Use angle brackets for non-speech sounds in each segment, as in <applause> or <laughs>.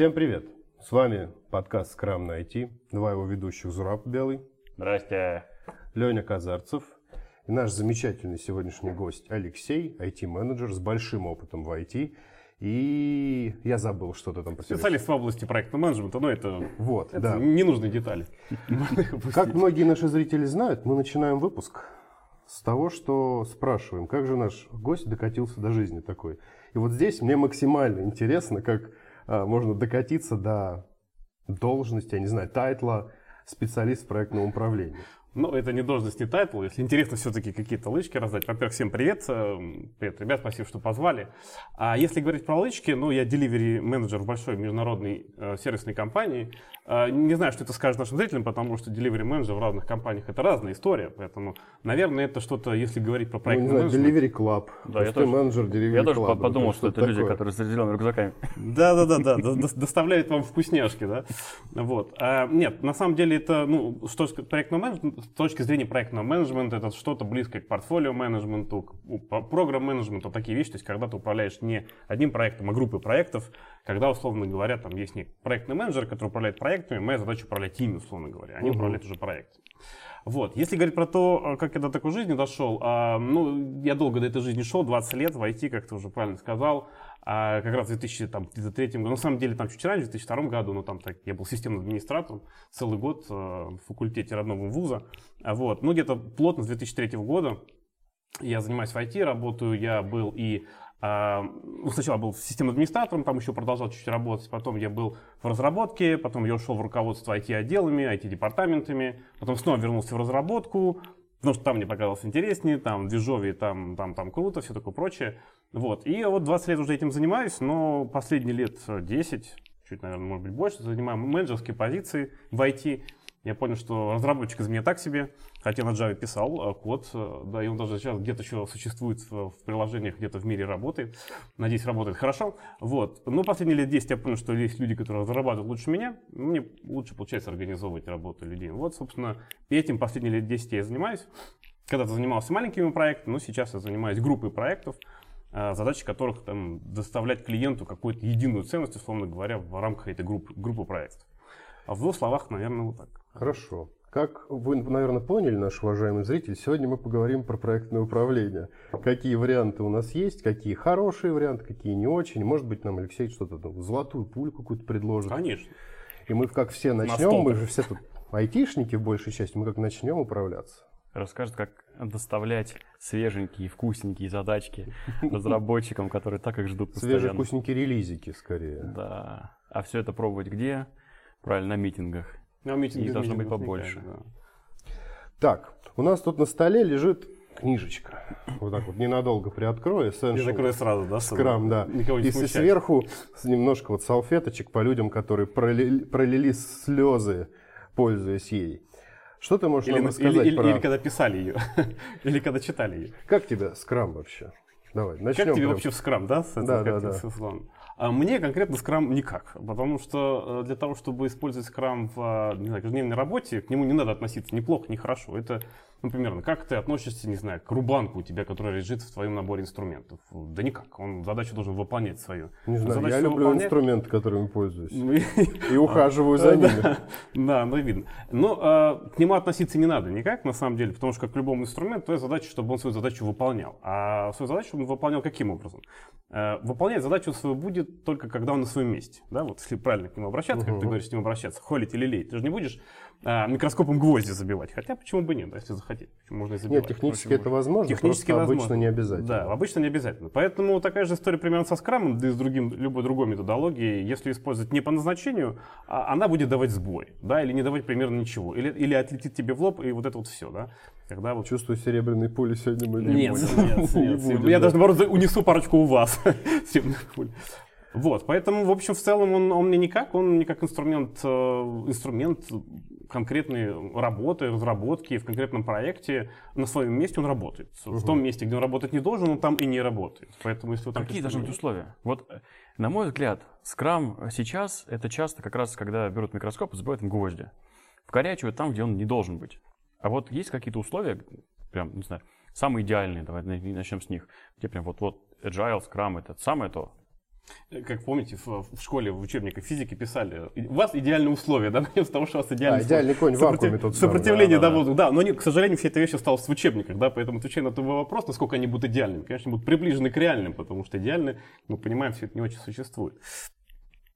Всем привет! С вами подкаст Scrum на IT. Два его ведущих Зураб Белый. Здрасте. Леня Казарцев. И наш замечательный сегодняшний гость Алексей, IT-менеджер с большим опытом в IT. И я забыл что-то там про себя. Специалист в области проектного менеджмента, но это, Вот, это да. ненужные детали. <laughs> Как многие наши зрители знают, мы начинаем выпуск с того, что спрашиваем, как же наш гость докатился до жизни такой. И вот здесь мне максимально интересно, как можно докатиться до должности, я не знаю, тайтла специалист проектного управления. Ну, это не должность, не тайтл. Если интересно все-таки какие-то лычки раздать. Во-первых, всем привет. э, Привет, ребят, спасибо, что позвали. А если говорить про лычки, ну, я delivery менеджер в большой международной э, сервисной компании. Э, не знаю, что это скажет нашим зрителям, потому что delivery менеджер в разных компаниях это разная история. Поэтому, наверное, это что-то, если говорить про Ну, не проектный знаю, менеджмент. Delivery Club. Да, я тоже- менеджер Delivery Я тоже Club. подумал, что это что-то люди, такое. которые с зелеными рюкзаками. Да, да, да, да, до- до- доставляют вам вкусняшки, да. Вот. А, нет, на самом деле это, ну, что проектного менеджмента, с точки зрения проектного менеджмента, это что-то близкое к портфолио менеджменту, к у- по- программ менеджменту, такие вещи, то есть когда ты управляешь не одним проектом, а группой проектов, когда, условно говоря, там есть некий проектный менеджер, который управляет проектами, моя задача управлять ими, условно говоря, они Мгм. управляют уже проектом. Вот. Если говорить про то, как я до такой жизни дошел, а, ну, я долго до этой жизни шел, 20 лет в IT, как ты уже правильно сказал, а, как раз в 2003 году, ну, на самом деле там чуть раньше, в 2002 году, но там так, я был системным администратором целый год э, в факультете родного вуза, вот, ну, где-то плотно с 2003 года я занимаюсь в IT, работаю, я был и ну, сначала был системным администратором, там еще продолжал чуть-чуть работать, потом я был в разработке, потом я ушел в руководство IT-отделами, IT-департаментами, потом снова вернулся в разработку, потому что там мне показалось интереснее, там движовее, там, там, там круто, все такое прочее. Вот. И вот 20 лет уже этим занимаюсь, но последние лет 10, чуть, наверное, может быть больше, занимаю менеджерские позиции в IT. Я понял, что разработчик из меня так себе, хотя на Java писал э, код, э, да, и он даже сейчас где-то еще существует в, приложениях, где-то в мире работает. Надеюсь, работает хорошо. Вот. Но последние лет 10 я понял, что есть люди, которые разрабатывают лучше меня. Мне лучше получается организовывать работу людей. Вот, собственно, этим последние лет 10 я занимаюсь. Когда-то занимался маленькими проектами, но сейчас я занимаюсь группой проектов, э, задачи которых там, доставлять клиенту какую-то единую ценность, условно говоря, в рамках этой группы, группы проектов. А в двух словах, наверное, вот так. Хорошо. Как вы, наверное, поняли, наш уважаемый зритель, сегодня мы поговорим про проектное управление. Какие варианты у нас есть, какие хорошие варианты, какие не очень. Может быть, нам Алексей что-то, там, золотую пулю какую-то предложит. Конечно. И мы как все начнем, мы же все тут айтишники в большей части, мы как начнем управляться. Расскажет, как доставлять свеженькие, вкусненькие задачки <laughs> разработчикам, которые так их ждут Свежие постоянно. вкусненькие релизики скорее. Да. А все это пробовать где? Правильно, на митингах. Ну, а митинги- И должно быть митингов побольше. да. Так, у нас тут на столе лежит книжечка. Вот так вот ненадолго приоткрою. Я Essential закрою сразу, да? Скрам, да. Никого не И с- смущать. сверху немножко вот салфеточек по людям, которые пролили, пролили слезы, пользуясь ей. Что ты можешь Или, нам или, рассказать или- про... или когда писали ее, <laughs> или когда читали ее. Как тебе скрам вообще? Давай, начнем. Как тебе прям. вообще в скрам, да? с этим, Да, как да, тебе да. с? А мне конкретно скрам никак, потому что э, для того, чтобы использовать скрам в а, не знаю, каждодневной работе, к нему не надо относиться ни плохо, ни хорошо. Это, ну, примерно, как ты относишься, не знаю, к рубанку у тебя, который лежит в твоем наборе инструментов? Да никак, он задачу должен выполнять свою. Не знаю, Задачу я люблю выполняет. инструменты, которыми пользуюсь. Ну, и- ухаживаю за <laughs> ними. Да, ну видно. Но э, к нему относиться не надо никак, на самом деле, потому что как к любому инструменту, твоя задача, чтобы он свою задачу выполнял. А свою задачу он выполнял каким образом? Э, выполнять задачу свою будет только когда он на своем месте. Да, вот если правильно к нему обращаться, как ты говоришь, к нему обращаться, холить или леять. Ты же не будешь э, микроскопом гвозди забивать. Хотя почему бы нет, если захотеть. Почему можно и забивать. Нет, технически это возможно, Технически возможно. обычно не обязательно. Да, обычно не обязательно. Поэтому такая же история примерно со скрамом, да и с другим, любой другой методологией. Если использовать не по назначению, а она будет давать сбой, да, или не давать примерно ничего. Или, или отлетит тебе в лоб, и вот это вот все, да. Когда вот... Чувствую, серебряной пули сегодня мы не Нет, будем. нет, Не нет. будем, Я да. даже, наоборот, унесу парочку у вас. <laughs> Темных пуль. Вот, поэтому, в общем, в целом он, он мне никак, он не как инструмент, э, инструмент конкретной работы, разработки в конкретном проекте на своем месте он работает. В том месте, где он работать не должен, он там и не работает. Поэтому, если вот так Какие должны быть условия? Вот, э, на мой взгляд, скрам сейчас это часто как раз, когда берут микроскоп и забивают им гвозди. Вкорячивают там, где он не должен быть. А вот есть какие-то условия, прям, не знаю, самые идеальные, давай на- начнем с них, где прям вот, вот agile, scrum, это самое то. Как помните, в, в школе, в учебниках физики писали, у вас идеальные условия, да, <laughs> начнем с того, что у вас идеальные а, идеальный конь в вакууме тот Сопротивление да, да, да. да, но, не, к сожалению, все эти вещи осталось в учебниках, да, поэтому отвечая на твой вопрос, насколько они будут идеальными, конечно, будут приближены к реальным, потому что идеальные, мы понимаем, все это не очень существует.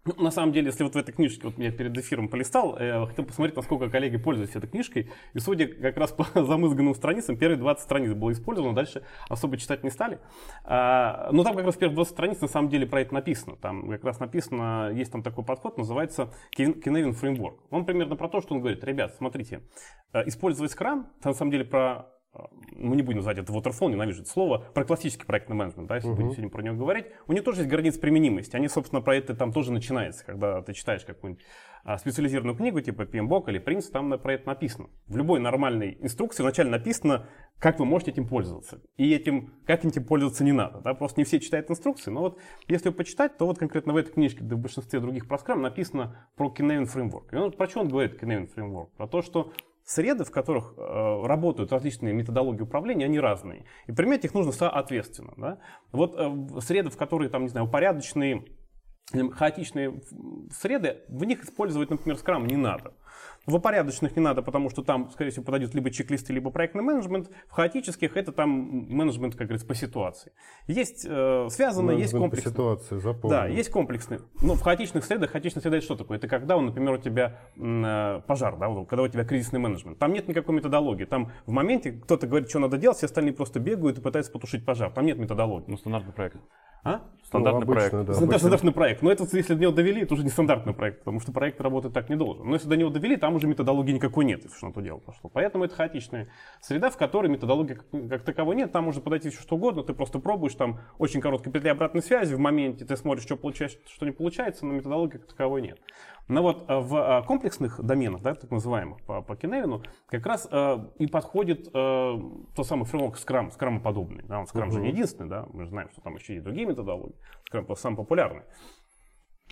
Ну, на самом деле, если вот в этой книжке, вот я перед эфиром полистал, э, хотел посмотреть, насколько коллеги пользуются этой книжкой. И судя как раз по <laughs> замызганным страницам, первые 20 страниц было использовано, дальше особо читать не стали. А, но там как раз первые 20 страниц на самом деле про это написано. Там как раз написано, есть там такой подход, называется Kinevin Framework. Он примерно про то, что он говорит, ребят, смотрите, э, использовать Scrum, это на самом деле про мы не будем называть это waterfall, ненавижу это слово, про классический проектный менеджмент, да, если uh-huh. будем сегодня про него говорить, у них тоже есть границы применимости. Они, собственно, про это там тоже начинается, когда ты читаешь какую-нибудь а, специализированную книгу, типа PMBOK или Prince, там про это написано. В любой нормальной инструкции вначале написано, как вы можете этим пользоваться. И этим, как этим пользоваться не надо. Да? Просто не все читают инструкции, но вот если почитать, то вот конкретно в этой книжке, да в большинстве других про Scrum написано про Kinevin Framework. И он, про что он говорит, Kinevin Framework? Про то, что Среды, в которых э, работают различные методологии управления, они разные. И применять их нужно соответственно. Да? Вот э, среды, в которые, там, не знаю, упорядоченные, хаотичные среды, в них использовать, например, скрам не надо. В упорядоченных не надо, потому что там, скорее всего, подойдут либо чек-листы, либо проектный менеджмент. В хаотических это там менеджмент, как говорится, по ситуации. Есть э, связанные, есть комплексные. по ситуации, запомнил. Да, есть комплексные. Но в хаотичных средах, хаотичная среда это что такое? Это когда, например, у тебя э, пожар, да, когда у тебя кризисный менеджмент. Там нет никакой методологии. Там в моменте кто-то говорит, что надо делать, все остальные просто бегают и пытаются потушить пожар. Там нет методологии. Ну, стандартный проект. А? Стандартный ну, обычно, проект. Да, обычно. Стандартный проект. Но это, если до него довели, это уже не стандартный проект, потому что проект работать так не должен. Но если до него довели, там уже методологии никакой нет, если что на то дело пошло. Поэтому это хаотичная среда, в которой методологии как, как таковой нет. Там можно подойти все что угодно, ты просто пробуешь, там очень короткие петли обратной связи, в моменте ты смотришь, что получается, что не получается, но методологии как таковой нет. Но вот э, в э, комплексных доменах, да, так называемых по, по Киневину, как раз э, и подходит э, тот самый фреймворк Scrum, Scrum подобный. Да, он Scrum uh-huh. же не единственный, да, мы же знаем, что там еще и другие методологии. Scrum самый популярный.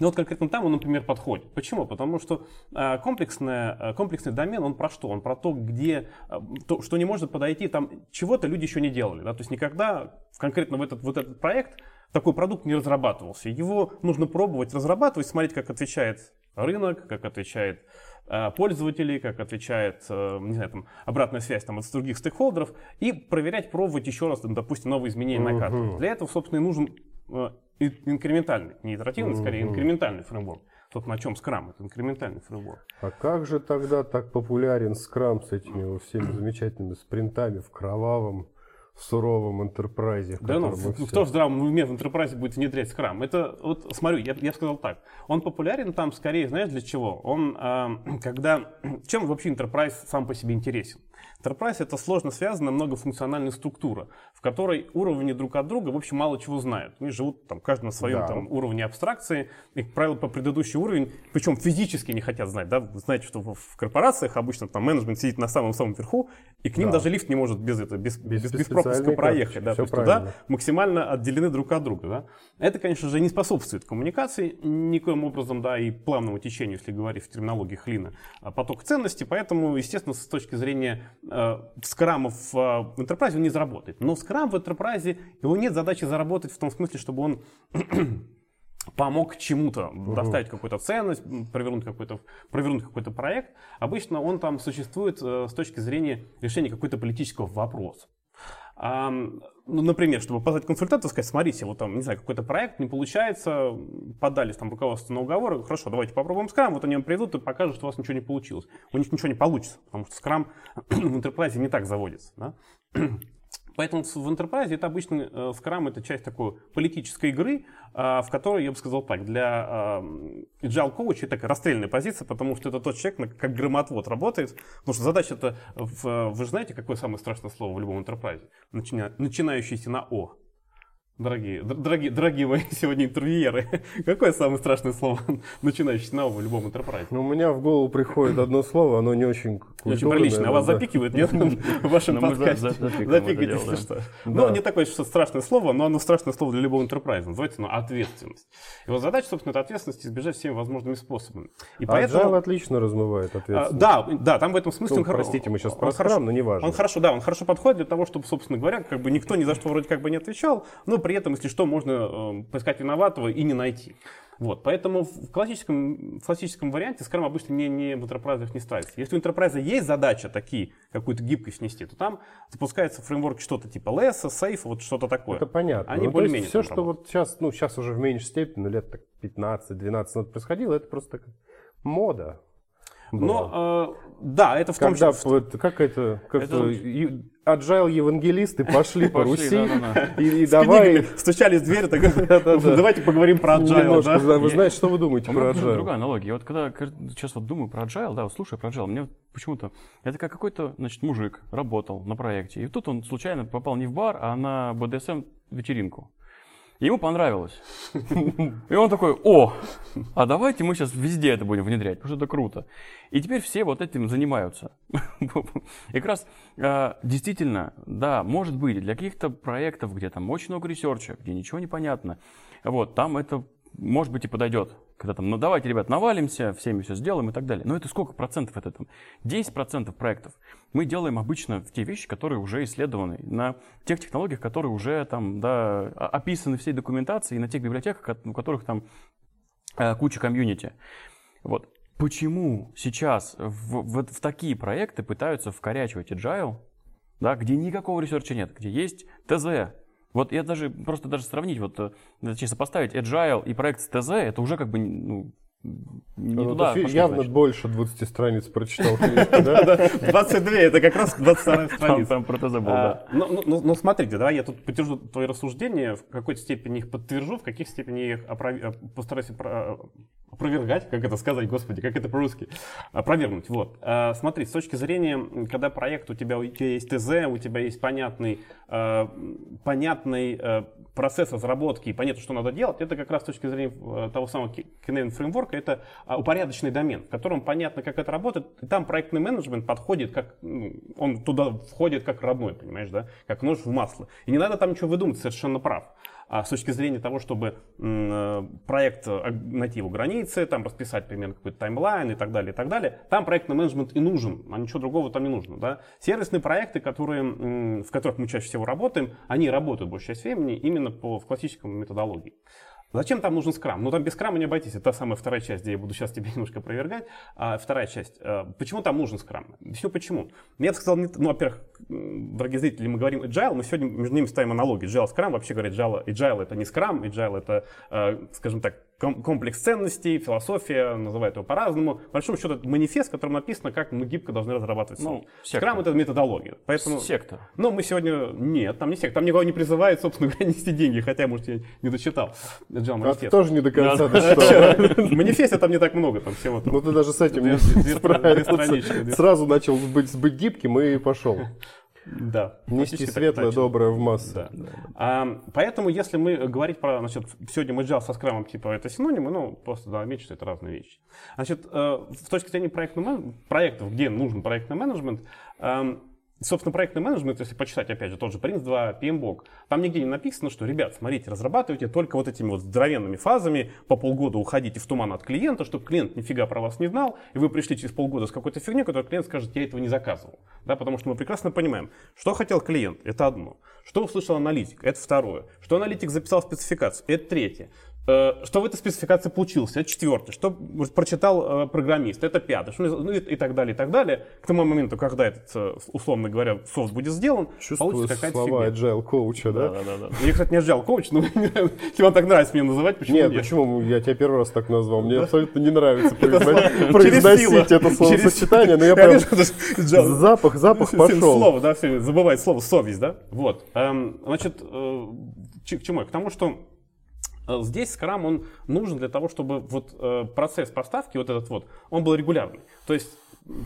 Но вот конкретно там он, например, подходит. Почему? Потому что э, комплексная, э, комплексный домен, он про что? Он про то, где, э, то, что не может подойти, там чего-то люди еще не делали. Да? То есть никогда конкретно в этот, вот этот проект такой продукт не разрабатывался. Его нужно пробовать, разрабатывать, смотреть, как отвечает рынок, как отвечает э, пользователи, как отвечает, э, не знаю, там, обратная связь там, от других стейкхолдеров, и проверять, пробовать еще раз, там, допустим, новые изменения uh-huh. на карте. Для этого, собственно, и нужен э, инкрементальный, не итеративный, uh-huh. скорее инкрементальный фреймворк. Тот, на чем Scrum, это инкрементальный фреймворк. А как же тогда так популярен Scrum с этими всеми замечательными спринтами в кровавом суровом интерпрайзе. Да ну, все... кто в здравом уме в интерпрайзе будет внедрять скрам? Это, вот смотрю, я, я сказал так, он популярен там скорее, знаешь, для чего? Он, э, <clears throat> когда, <clears throat> чем вообще интерпрайз сам по себе интересен? Enterprise это сложно связанная многофункциональная структура, в которой уровни друг от друга, в общем, мало чего знают. Они живут там, каждый на своем да. там, уровне абстракции, и, как правило, по предыдущий уровень, причем физически не хотят знать. Да? Вы знаете, что в корпорациях обычно там менеджмент сидит на самом-самом верху, и к ним да. даже лифт не может без, этого, без, без, без, без пропуска проехать. Да? То есть туда максимально отделены друг от друга. Да? Это, конечно же, не способствует коммуникации никоим образом, да, и плавному течению, если говорить в терминологии Хлина, а поток ценностей. Поэтому, естественно, с точки зрения Э, скрама в Enterprise он не заработает. Но скрам в Enterprise, его нет задачи заработать в том смысле, чтобы он <clears throat> помог чему-то, угу. доставить какую-то ценность, провернуть какой-то, провернуть какой-то проект. Обычно он там существует э, с точки зрения решения какой-то политического вопроса. Ну, например, чтобы позвать консультанта, сказать, смотрите, вот там, не знаю, какой-то проект не получается, подались там руководство на уговоры, хорошо, давайте попробуем скрам, вот они вам придут и покажут, что у вас ничего не получилось. У них ничего не получится, потому что скрам <clears throat> в интерпрайзе не так заводится. Да? Поэтому в Enterprise это обычно э, Scrum это часть такой политической игры, а, в которой, я бы сказал так, для agile coach это такая расстрельная позиция, потому что это тот человек, как громотвод работает. Потому что задача это, вы же знаете, какое самое страшное слово в любом Enterprise? Начинающееся на О. Дорогие, дорогие, дорогие мои <laughs> сегодня интервьюеры, какое самое страшное слово, <laughs> начинающий с нового в любом интерпрайзе? Ну, у меня в голову приходит одно слово, оно не очень культурное. Очень прилично. А вас да. запикивают, нет? <laughs> В вашем подкасте. Запикиваете, если что. Ну, не такое что страшное слово, но оно страшное слово для любого интерпрайза. Называется оно ответственность. И вот задача, собственно, это ответственность избежать всеми возможными способами. И поэтому... отлично размывает ответственность. Да, да, там в этом смысле... Ну, простите, мы сейчас про но не важно. Он хорошо, да, он хорошо подходит для того, чтобы, собственно говоря, как бы никто ни за что вроде как бы не отвечал, но при этом, если что, можно э, поискать виноватого и не найти. Вот, поэтому в классическом, в классическом варианте Scrum обычно не, не в enterprise не ставится. Если у enterprise есть задача такие, какую-то гибкость внести, то там запускается фреймворк что-то типа LESS, Safe, вот что-то такое. Это понятно. Они Ну, более-менее все, что работают. вот сейчас, ну сейчас уже в меньшей степени, ну лет так 15-12 назад происходило, это просто мода. Но, э, да, это в том Когда числе... вот, как это, как Это- ю- agile евангелисты пошли по Руси и, и давай стучались в дверь, так, <laughs> <laughs> давайте поговорим про agile, вы знаете, что вы думаете меня про немного agile? другая аналогия. Вот когда сейчас вот думаю про agile, да, слушаю про agile, мне почему-то это как какой-то, значит, мужик работал на проекте, и тут он случайно попал не в бар, а на BDSM вечеринку. Ему понравилось. И он такой, о, а давайте мы сейчас везде это будем внедрять, потому что это круто. И теперь все вот этим занимаются. <laughs> И как раз э, действительно, да, может быть, для каких-то проектов, где там очень много research а, где ничего не понятно, вот, там это может быть и подойдет. Когда там, ну давайте, ребят, навалимся, всеми все сделаем и так далее. Но это сколько процентов это там? 10% проектов. Мы делаем обычно в те вещи, которые уже исследованы, на тех технологиях, которые уже там, да, описаны всей документации, и на тех библиотеках, у которых там э, куча комьюнити. Вот. Почему сейчас в, в- в такие проекты пытаются вкорячивать agile, да, где никакого research а нет, где есть ТЗ. Вот я даже, просто даже сравнить, вот, э, точнее, сопоставить agile и проект с ТЗ, это уже как бы, ну, не Ну, туда пошли, явно значит. больше 20 страниц прочитал книжку, <laughs> да? 22, это как раз 22 Там, страница. там про ТЗ был, да. А, ну, ну, ну, ну, смотрите, давай я тут подтвержу твои рассуждения, в какой-то степени их подтвержу, в каких степени я их э, постараюсь опровергать, как это сказать, господи, как это по-русски, опровергнуть. Вот. А, смотри, с точки зрения, когда проект у тебя, у тебя есть ТЗ, у тебя есть понятный, э, понятный процесс разработки и понятно, что надо делать, это как раз с точки зрения того самого Kinect фреймворка, это а, упорядоченный домен, в котором понятно, как это работает, и там проектный менеджмент подходит, как ну, он туда входит как родной, понимаешь, да, как нож в масло. И не надо там ничего выдумать, совершенно прав. А с точки зрения того, чтобы э, проект э, найти его границы, там расписать примерно какой-то таймлайн и так далее, и так далее, там проектный менеджмент и нужен, а ничего другого там не нужно. Да? Сервисные проекты, которые, в которых мы чаще всего работаем, они работают большую часть времени именно по, в классической методологии. Зачем там нужен скрам? Ну там без скрама не обойтись. Это та самая вторая часть, где я буду сейчас тебе <laughs> немножко опровергать. А вторая часть. а, Почему там нужен скрам? Объясню почему. Я бы сказал, ну, во-первых, дорогие зрители, мы говорим agile, мы сегодня между ними ставим аналогии. Agile, скрам, вообще говорят, agile, agile это не скрам, agile это, э, скажем так, комплекс ценностей, философия, называют его по-разному. По большому счету, это манифест, в котором написано, как мы гибко должны разрабатывать Ну, софт. секта. Скрам это методология. Поэтому... Сектор. Но мы сегодня... Нет, там не секта. Там никого не призывает, собственно говоря, <laughs> нести деньги. Хотя, может, я не дочитал. А ты манифест. тоже не до конца дочитал. В манифесте там не так много, там всего там. Ну ты даже с этим не справился. Сразу начал быть, быть гибким и пошел. Да. Нести так светлое, точно. доброе в массы. Да. А, поэтому, если мы говорить про, значит, сегодня мы agile со скрамом, типа, это синонимы, ну, просто да, отметить, что это разные вещи. Значит, э, с точки зрения проектного проектов, где нужен проектный менеджмент, эм, собственно, проектный менеджмент, если почитать, опять же, тот же Prince 2, PMBOK, там нигде не написано, что, ребят, смотрите, разрабатывайте только вот этими вот здоровенными фазами, по полгода уходите в туман от клиента, чтобы клиент нифига про вас не знал, и вы пришли через полгода с какой-то фигней, которую клиент скажет, я этого не заказывал. Да, потому что мы прекрасно понимаем, что хотел клиент, это одно. Что услышал аналитик, это второе. Что аналитик записал в спецификацию, это третье. Э, Что в этой спецификации получилось, это четвертое. Что прочитал э, программист, это пятое. Что, ну и, и так далее, и так далее. К тому моменту, когда этот, э, условно говоря, софт будет сделан, Чувствую получится какая-то слова фигня. agile коуча, да? Да, да, да. Я, кстати, не agile коуч, но <laughs> вам так нравится меня называть, почему Нет, нет? почему? Я тебя первый раз так назвал. Мне абсолютно не нравится <laughs> произносить это словосочетание, но я прям... Запах, запах пошел. Слово, да, забывает слово совесть, да? Вот. Эм, значит, к чему я? К тому, что здесь скрам, он нужен для того, чтобы вот э, процесс поставки, вот этот вот, он был регулярный. То есть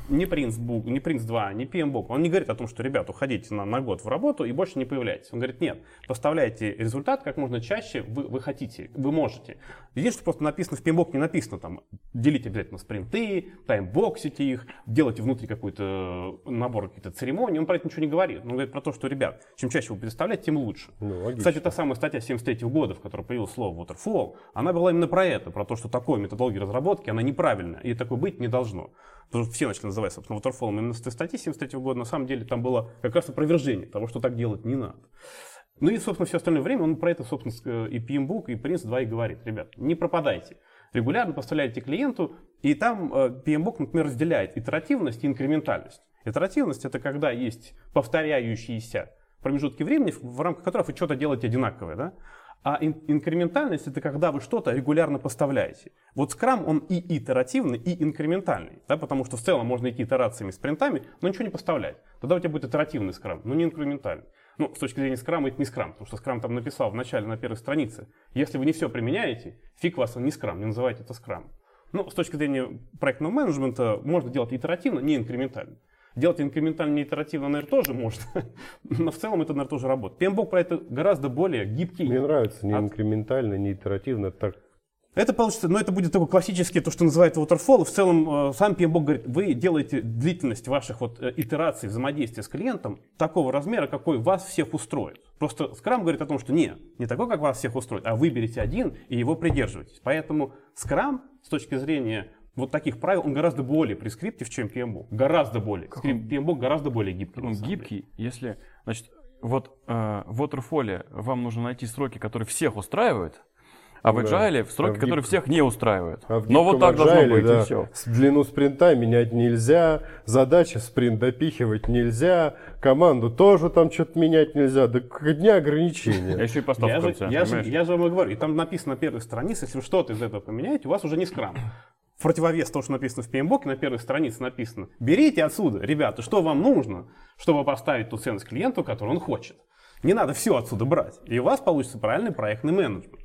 не Prince, Book, не Prince 2, не PMBOK, он не говорит о том, что, ребят, уходите на, на год в работу и больше не появляйтесь. Он говорит, нет, поставляйте результат как можно чаще вы, вы хотите, вы можете. Единственное, что просто написано в PMBOK, не написано там, делите обязательно спринты, таймбоксите их, делайте внутри какой-то набор каких-то церемоний. Он про это ничего не говорит. Он говорит про то, что, ребят, чем чаще вы представляете, тем лучше. Ну, логично. Кстати, та самая статья 73 года, в которой появилось слово waterfall, она была именно про это, про то, что такой методология разработки, она неправильная, и такой быть не должно. Потому что все начали называть, собственно, waterfall этой статьи 73 года, на самом деле там было как раз опровержение того, что так делать не надо. Ну и, собственно, все остальное время он про это, собственно, и PMBOK, и Prince 2 и говорит. Ребят, не пропадайте. Регулярно поставляйте клиенту, и там PMBOK, например, разделяет итеративность и инкрементальность. Итеративность – это когда есть повторяющиеся промежутки времени, в рамках которых вы что-то делаете одинаковое. Да? А инкрементальность это когда вы что-то регулярно поставляете. Вот скрам он и итеративный, и инкрементальный. Да, потому что в целом можно идти итерациями, спринтами, но ничего не поставлять. Тогда у тебя будет итеративный скрам, но не инкрементальный. Ну, с точки зрения скрама это не скрам, потому что скрам там написал в начале на первой странице. Если вы не все применяете, фиг вас он не скрам, не называйте это скрам. Ну, с точки зрения проектного менеджмента можно делать итеративно, не инкрементально. Делать инкрементально не итеративно, наверное, тоже можно, <laughs> но в целом это, наверное, тоже работает. PMBOK про это гораздо более гибкий. Мне нравится не инкрементально, не итеративно, так это получится, но это будет такой классический, то, что называют waterfall. В целом, э, сам PMBOK говорит, вы делаете длительность ваших вот э, итераций взаимодействия с клиентом такого размера, какой вас всех устроит. Просто Scrum говорит о том, что не, не такой, как вас всех устроит, а выберите один и его придерживайтесь. Поэтому Scrum с точки зрения вот таких правил, он гораздо более прескриптив, чем PMBOK. Гораздо более. Как он, PMBOK гораздо более гибкий. Он гибкий, деле. если, значит, вот э, в Waterfall вам нужно найти сроки, которые всех устраивают, а в Agile в сроки, а в которые всех не устраивают. А Но вот так Agile, должно быть, да, и все. Длину спринта менять нельзя, задачи спринт допихивать нельзя, команду тоже там что-то менять нельзя, до дня ограничения. А еще и поставка я, же, я, же, я же вам и говорю, и там написано на первой странице, если вы что-то из этого поменяете, у вас уже не скрам в противовес того, что написано в PMBOK, на первой странице написано, берите отсюда, ребята, что вам нужно, чтобы поставить ту ценность клиенту, которую он хочет. Не надо все отсюда брать. И у вас получится правильный проектный менеджмент.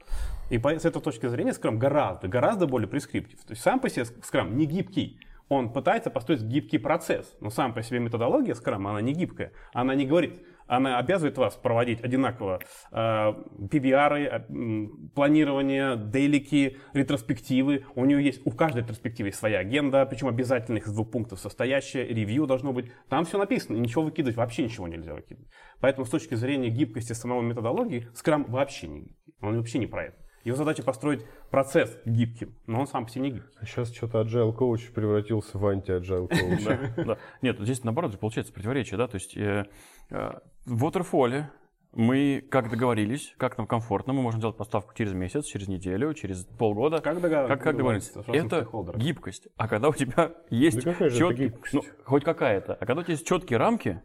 И с этой точки зрения Scrum гораздо, гораздо более прескриптив. То есть сам по себе Scrum не гибкий. Он пытается построить гибкий процесс, но сам по себе методология Scrum, она не гибкая. Она не говорит, она обязывает вас проводить одинаково э, PBR, э, планирование, дейлики, ретроспективы. У нее есть, у каждой ретроспективы своя агенда, причем обязательных из двух пунктов состоящая, ревью должно быть. Там все написано, ничего выкидывать, вообще ничего нельзя выкидывать. Поэтому с точки зрения гибкости самого методологии, Scrum вообще не. Он вообще не про это. Его задача построить процесс гибким, но он сам по себе не гибкий. А сейчас что-то agile коуч превратился в анти-agile коуч. <laughs> Нет, здесь наоборот получается противоречие, да, то есть э, э, в Waterfall мы как договорились, как нам комфортно, мы можем делать поставку через месяц, через неделю, через полгода. Как, догов... как, как договорились? Это гибкость. А когда у тебя есть да четкие, ну, хоть какая-то, а когда у тебя есть четкие рамки,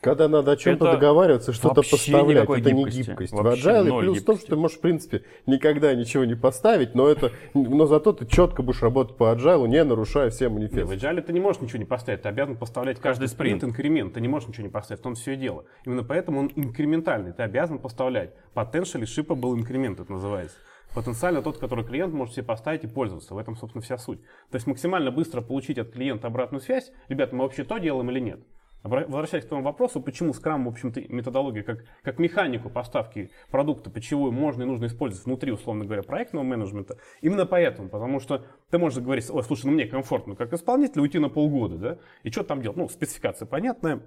когда надо о чем-то договариваться, что-то поставлять, это гибкости. не гибкость. Вообще в Agile плюс в том, что ты можешь, в принципе, никогда ничего не поставить, но, это, но зато ты четко будешь работать по Agile, не нарушая все манифесты. в Agile ты не можешь ничего не поставить, ты обязан поставлять каждый спринт инкремент, ты не можешь ничего не поставить, в том все и дело. Именно поэтому он инкрементальный, ты обязан поставлять. Potentially shippable increment это называется потенциально тот, который клиент может себе поставить и пользоваться. В этом, собственно, вся суть. То есть максимально быстро получить от клиента обратную связь. Ребята, мы вообще то делаем или нет? Возвращаясь к тому вопросу, почему Scrum, в общем-то, методология как, как механику поставки продукта почему можно и нужно использовать внутри, условно говоря, проектного менеджмента, именно поэтому, потому что ты можешь говорить, ой, слушай, ну мне комфортно как исполнитель уйти на полгода, да, и что там делать? Ну, спецификация понятная,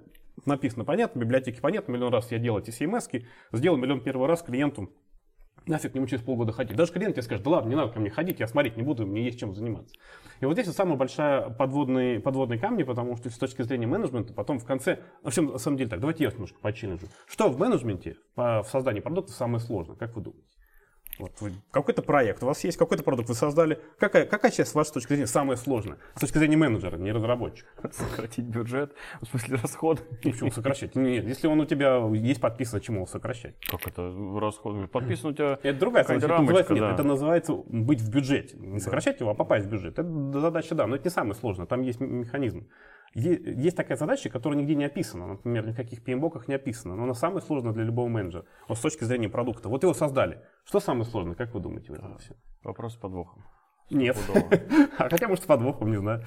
написано понятно, библиотеки понятно, миллион раз я делал эти CMS, сделал миллион первый раз клиенту нафиг к нему через полгода ходить. Даже клиент тебе скажет, да ладно, не надо ко мне ходить, я смотреть не буду, мне есть чем заниматься. И вот здесь вот самая большая подводный, подводный камни, потому что с точки зрения менеджмента, потом в конце, в общем, на самом деле так, давайте я немножко починжу. Что в менеджменте, в создании продукта самое сложное, как вы думаете? Вот вы, какой-то проект, у вас есть какой-то продукт, вы создали. Какая, какая часть с вашей точки зрения самая сложная? С точки зрения менеджера, не разработчика. <laughs> Сократить бюджет, в смысле расходы. Ну, почему сокращать? Нет, если он у тебя есть подписан, чему его сокращать? Как это расходы? Подписан у тебя Это другая задача. Это называется, да. нет, это называется быть в бюджете. Не сокращать его, а попасть в бюджет. Это задача, да, но это не самое сложное. Там есть механизм. Есть такая задача, которая нигде не описана, например, ни в каких PMBOK не описана, но она самая сложная для любого менеджера, вот с точки зрения продукта. Вот его создали. Что самое сложное, как вы думаете в этом все? Вопрос с подвохом. Нет. <laughs> А хотя, может, с подвохом, не знаю.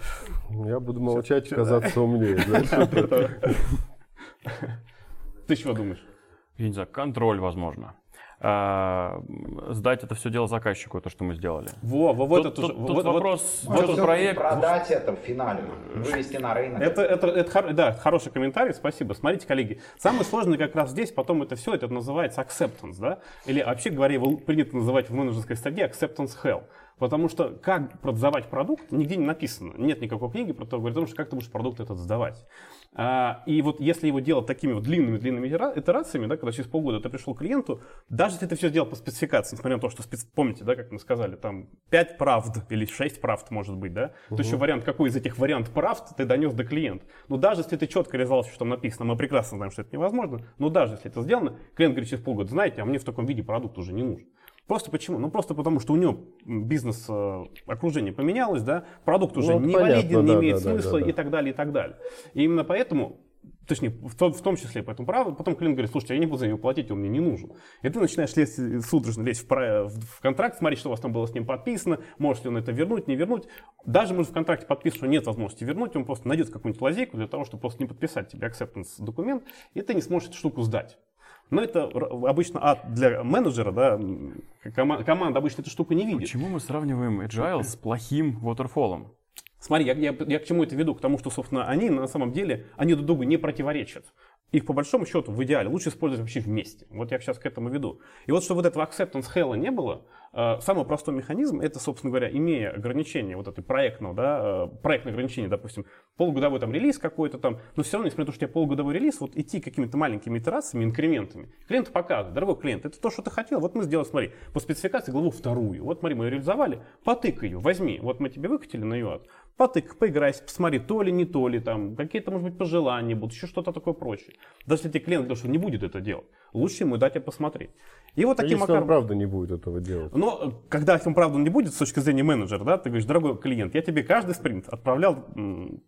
Я буду молчать, казаться умнее. <laughs> Ты чего думаешь? Я не знаю, контроль, возможно. А, сдать это все дело заказчику, то, что мы сделали. Во, во, вот тут, это тут, вот, вопрос, вот, вот проект. Продать это в финале, вывести на рынок. Это, это, это, да, хороший комментарий, спасибо. Смотрите, коллеги, самое сложное как раз здесь, потом это все, это называется acceptance, да? Или вообще говоря, его принято называть в менеджерской стадии acceptance hell. Потому что как продавать продукт, нигде не написано. Нет никакой книги про то, говорит о том, что как ты будешь продукт этот сдавать. А, и вот если его делать такими вот длинными-длинными итера- итерациями, да, когда через полгода ты пришел к клиенту, даже если ты все сделал по спецификации, несмотря на то, что, спец- помните, да, как мы сказали, там 5 правд или 6 правд может быть, да, то еще вариант, какой из этих вариант правд ты донес до клиента. Но даже если ты четко реализовал, что там написано, мы прекрасно знаем, что это невозможно, но даже если это сделано, клиент говорит через полгода, знаете, а мне в таком виде продукт уже не нужен. Просто почему? Ну просто потому, что у него бизнес э, окружение поменялось, да, продукт уже Ну, не понятно, валиден, не да, имеет да, смысла да, да. и так далее, и так далее. И именно поэтому Точнее, в том, в том числе поэтому право. Потом клиент говорит, слушайте, я не буду за него платить, он мне не нужен. И ты начинаешь лезть, э, судорожно лезть в, в- в контракт, смотреть, что у вас там было с ним подписано, может ли он это вернуть, не вернуть. Даже может в контракте подписано, что нет возможности вернуть, он просто найдет какую-нибудь лазейку для того, чтобы просто не подписать тебе acceptance документ, и ты не сможешь эту штуку сдать. Но это р- обычно ад для менеджера, да, кома- команда обычно эту штуку не видит. Почему мы сравниваем agile с плохим waterfall? Смотри, я, я, я к чему это веду? К тому, что, собственно, они на самом деле, они друг другу не противоречат. Их по большому счету в идеале лучше использовать вообще вместе. Вот я сейчас к этому веду. И вот чтобы вот этого acceptance hell не было, э, самый простой механизм, это, собственно говоря, имея ограничение вот этой проектного, да, э, проектное ограничение, допустим, полугодовой там релиз какой-то там, но все равно, несмотря на то, что у тебя полугодовой релиз, вот идти какими-то маленькими итерациями, инкрементами, клиенту показывать, дорогой клиент, это то, что ты хотел, вот мы сделали, смотри, по спецификации главу вторую, вот смотри, мы ее реализовали, потыкай ее, возьми, вот мы тебе выкатили на UAT, потык, поиграйся, посмотри, то ли, не то ли, там, какие-то, может быть, пожелания будут, еще что-то такое прочее. Даже если тебе клиент говорит, что не будет это делать, лучше ему дать это посмотреть. И вот таким Если он макаром... правда не будет этого делать. Но э, когда он правда не будет с точки зрения менеджера, да, ты говоришь, дорогой клиент, я тебе каждый спринт отправлял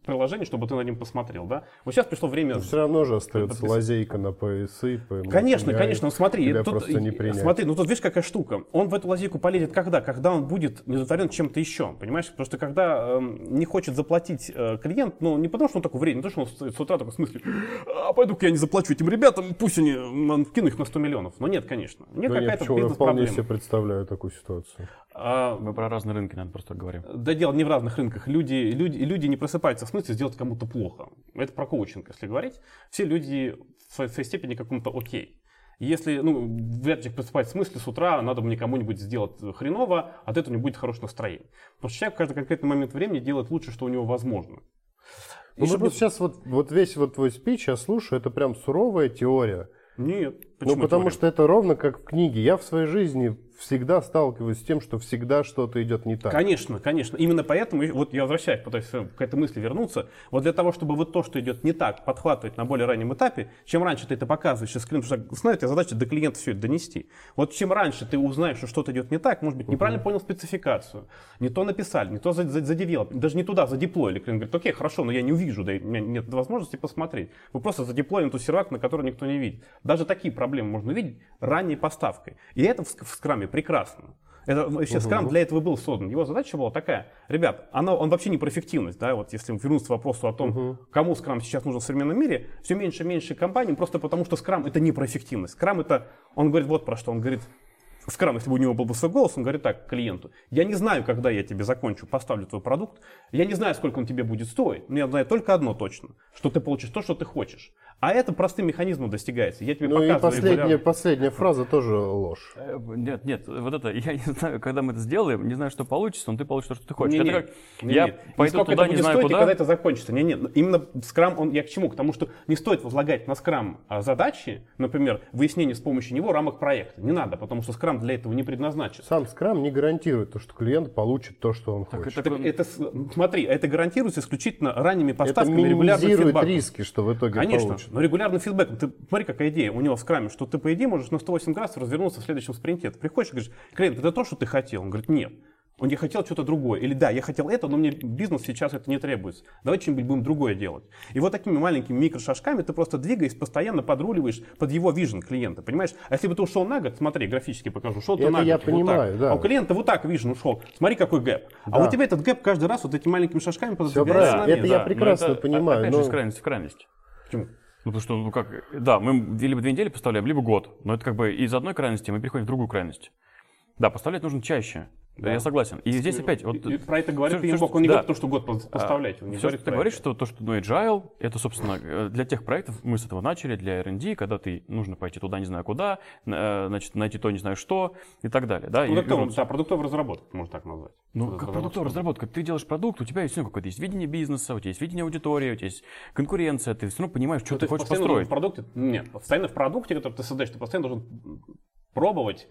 приложение, чтобы ты на нем посмотрел, да. Вот сейчас пришло время... Все равно же остается подписать. лазейка на поясы. по Конечно, MTI. конечно, ну смотри, Тебя тут, просто не э, принять. смотри, ну тут видишь какая штука. Он в эту лазейку полезет когда? Когда он будет не удовлетворен чем-то еще, понимаешь? Потому что когда эм, не хочет заплатить э, клиент, ну не потому что он такой вредный, не то что он с, с утра такой в смысле, а пойду-ка я не заплачу этим ребятам, пусть они кину их на 100 миллионов. Но нет, конечно. Нет, Ну, я какая-то почему, я вполне бизнес-проблема. себе представляю такую ситуацию. А, Мы про разные рынки, наверное, просто говорим. Да дело не в разных рынках. Люди, люди, люди не просыпаются в смысле сделать кому-то плохо. Это про коучинг, если говорить. Все люди в своей, в своей степени каком-то окей. Если, ну, вряд ли просыпать в смысле с утра, надо мне кому-нибудь сделать хреново, от этого не будет хорошего настроения. Потому что человек в каждый конкретный момент времени делает лучше, что у него возможно. Ну, чтобы- вот сейчас вот, вот весь вот твой спич я слушаю, это прям суровая теория. Нет. Ну, почему потому теория? что это ровно как в книге. Я в своей жизни всегда сталкиваюсь с тем, что всегда что-то идет не так. Конечно, конечно. Именно поэтому, и вот я возвращаюсь, пытаюсь к этой мысли вернуться. Вот для того, чтобы вот то, что идет не так, подхватывать на более раннем этапе, чем раньше ты это показываешь, если клиент, потому что знаю, твоя задача до клиента все это донести. Вот чем раньше ты узнаешь, что что-то идет не так, может быть, неправильно понял спецификацию, не то написали, не то за- за- задевелоп, даже не туда задеплоили. Клиент говорит, окей, хорошо, но я не увижу, да, и у меня нет возможности посмотреть. Вы просто задеплоили на ту сервак, на который никто не видит. Даже такие проблемы можно увидеть ранней поставкой. И это в, в скраме прекрасно. Это ну, вообще скрам для этого был создан. Его задача была такая, ребят, она, он вообще не про эффективность, да, вот если вернуться к вопросу о том, кому скрам сейчас нужен в современном мире, все меньше и меньше компаний, просто потому что скрам это не про эффективность. Скрам это, он говорит вот про что, он говорит, Скрам, если бы у него был бы свой голос, он говорит так клиенту, я не знаю, когда я тебе закончу, поставлю твой продукт, я не знаю, сколько он тебе будет стоить, но я знаю только одно точно, что ты получишь то, что ты хочешь. А это простым механизмом достигается. Я тебе Ну и показываю последняя, регулярно. последняя фраза тоже ложь. Э, Нет, нет, вот это, я не знаю, когда мы это сделаем, не знаю, что получится, но ты получишь то, что ты хочешь. Не-не, это как, не-не. я Не пойду сколько туда, это не знаю стоить и куда. когда это закончится. Не, не, именно скрам, он, я к чему? К тому, что не стоит возлагать на скрам а, задачи, например, выяснение с помощью него рамок проекта. Не надо, потому что скрам для этого не предназначен. Сам скрам не гарантирует то, что клиент получит то, что он хочет. это- Так это, смотри, это гарантируется исключительно ранними Это поставками регулярным минимизирует риски, что в итоге Конечно, получит. но регулярный фидбэк. Ты смотри, какая идея у него в скраме, что ты, по идее, можешь на 108 градусов развернуться в следующем спринте. Ты приходишь и говоришь, клиент, это то, что ты хотел? Он говорит, нет. Он не хотел что-то другое. Или да, я хотел это, но мне бизнес сейчас это не требуется. Давайте что-нибудь будем другое делать. И вот такими маленькими микрошажками ты просто двигаясь, постоянно подруливаешь под его вижен клиента. Понимаешь? А если бы ты ушел на год, смотри, графически покажу, шел ты на год. я вот понимаю, так. да. А у клиента вот так вижен ушел. Смотри, какой гэп. А Да. у тебя этот гэп каждый раз вот этими маленькими шажками пододвигается Это место. я Да, но прекрасно это, понимаю, Опять но- же, из крайности в крайность. Почему? Ну, потому что, ну как, да, мы либо две недели поставляем, либо год. Но это как бы из одной крайности мы переходим в другую крайность. Да, поставлять нужно чаще. Да. Я согласен. И здесь опять... Вот, и, и про это говорит всё, Пимбок, всё, он не да. говорит то, что год поставлять. Он не Все, говорит что ты говоришь, это. что то, что ну, agile, это, собственно, для тех проектов, мы с этого начали, для R&D, когда ты нужно пойти туда не знаю куда, э, значит, найти то не знаю что и так далее. Да, и Продуктовый, вернуться. да, продуктовая разработка, можно так назвать. Ну, как продуктовая разработка, ты делаешь продукт, у тебя есть ну, какое-то есть видение бизнеса, у тебя есть видение аудитории, у тебя есть конкуренция, ты все равно понимаешь, что Ну, ты хочешь построить. В продукте, нет, постоянно в продукте, который ты создаешь, ты постоянно должен пробовать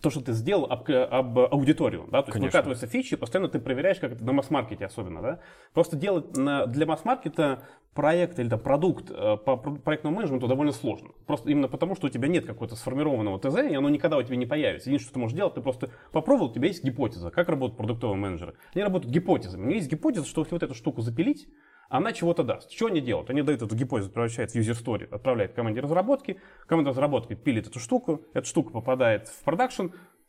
то, что ты сделал об, об аудиторию, да, то есть Конечно. выкатываются фичи, постоянно ты проверяешь, как это на масс-маркете особенно, да. Просто делать на, для масс-маркета проект или там, продукт э, по про- проектному менеджменту довольно сложно. Просто именно потому, что у тебя нет какого-то сформированного ТЗ, и оно никогда у тебя не появится. Единственное, что ты можешь делать, ты просто попробовал, у тебя есть гипотеза, как работают продуктовые менеджеры. Они работают гипотезами. У меня есть гипотеза, что если вот эту штуку запилить, она чего-то даст. Что они делают? Они дают эту гипотезу, превращают в user story, отправляют команде разработки, команда разработки пилит эту штуку, эта штука попадает в продакшн,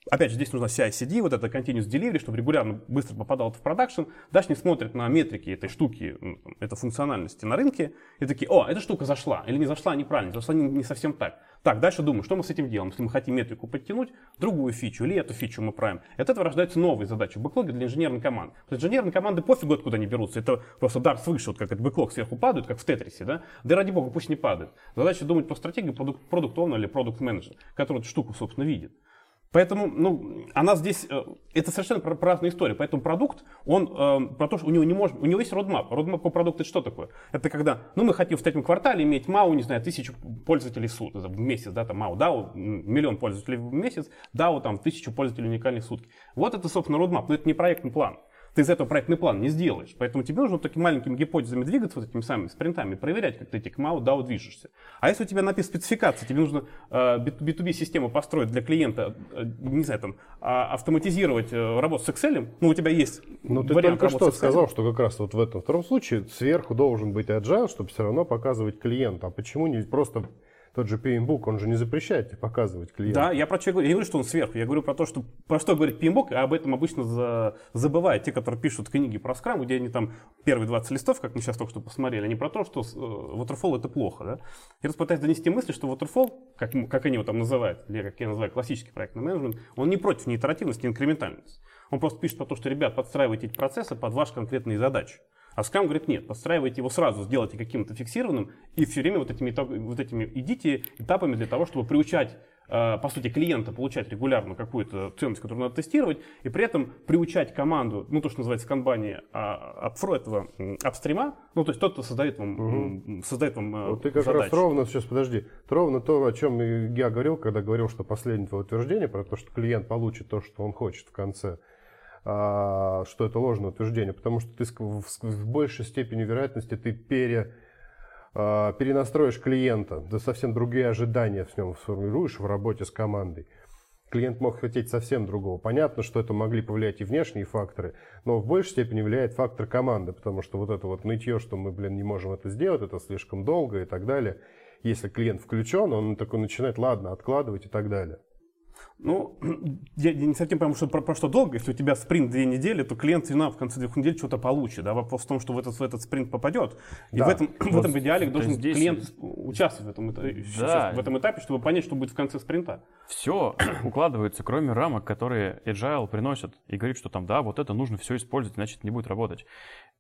Опять же, здесь нужна CI-CD, вот это continuous delivery, чтобы регулярно быстро попадал в продакшн. Дальше они смотрят на метрики этой штуки, ну, этой функциональности на рынке, и такие, о, эта штука зашла, или не зашла неправильно, зашла не, не совсем так. Так, дальше думают, что мы с этим делаем, если мы хотим метрику подтянуть, другую фичу, или эту фичу мы правим. И от этого рождаются новые задачи в бэклоге для инженерной команды. Потому что инженерные команды пофигу, откуда они берутся, это просто дар свыше, вот как этот бэклог сверху падает, как в Тетрисе, да? Да ради бога, пусть она падает. Задача думать про стратегию продукт, продукт или product manager, который эту штуку, собственно, видит. Поэтому, ну, она здесь, э, это совершенно разные истории. Поэтому продукт, он э, про то, что у него не может, у него есть родмап. Родмап по продукту это что такое? Это когда, ну, мы хотим в третьем квартале иметь МАУ, не знаю, тысячу пользователей в сутки, в месяц, да, там МАУ, м, миллион пользователей в месяц, DAO, там, тысячу пользователей уникальных в сутки. Вот это, собственно, родмап, но это не проектный план. Ты из этого проектный план не сделаешь. Поэтому тебе нужно вот такими маленькими гипотезами двигаться, вот этими самыми спринтами, проверять, как ты эти к MAU, DAO движешься. А если у тебя написана спецификация, тебе нужно э, B2B-систему построить для клиента, э, не знаю, там, а, автоматизировать э, работу с Excel, ну, у тебя есть Ну, ты только что сказал, что как раз вот в этом втором случае сверху должен быть agile, чтобы все равно показывать клиенту. А почему не просто тот же PMBOK, он же не запрещает тебе показывать клиенту? Да, я про что говорю. Я не говорю, что он сверху. Я говорю про то, что про что говорит PMBOK, а об этом обычно за- забывают те, которые пишут книги про скрам, где они там первые 20 листов, как мы сейчас только что посмотрели, они про то, что э, waterfall это плохо. Да? Я раз пытаюсь донести мысль, что waterfall, как, как они его там называют, или как я называю классический проектный менеджмент, он не против неитеративности, инкрементальности. Он просто пишет про то, что, ребят, подстраивайте эти процессы под ваши конкретные задачи. А Scrum говорит, нет, подстраивайте его сразу, сделайте каким-то фиксированным, и все время вот этими, вот этими идите этапами для того, чтобы приучать, э, по сути, клиента получать регулярно какую-то ценность, которую надо тестировать, и при этом приучать команду, ну, то, что называется в а, апфро этого апстрима, ну, то есть тот, кто создает вам, м, создает вам э, Вот ты как задачи. раз ровно, сейчас подожди, ровно то, о чем я говорил, когда говорил, что последнее твое утверждение про то, что клиент получит то, что он хочет в конце, что это ложное утверждение, потому что ты в большей степени вероятности ты пере, а, перенастроишь клиента, да совсем другие ожидания в нем сформируешь в работе с командой. Клиент мог хотеть совсем другого. Понятно, что это могли повлиять и внешние факторы, но в большей степени влияет фактор команды, потому что вот это вот нытье, что мы, блин, не можем это сделать, это слишком долго и так далее. Если клиент включен, он такой начинает, ладно, откладывать и так далее. Ну, <clears throat> я, не совсем понимаю, что про, про что долго. Если у тебя спринт две недели, то клиент всегда в конце двух недель что-то получит. Да? Вопрос в том, что в этот, в этот спринт попадет. И Да. в этом, <clears throat> в этом идеале должен здесь- клиент участвовать в этом, сейчас, в этом этапе, чтобы понять, что будет в конце спринта. Все <clears throat> укладывается, кроме рамок, которые Agile приносит и говорит, что там, да, вот это нужно все использовать, иначе это не будет работать.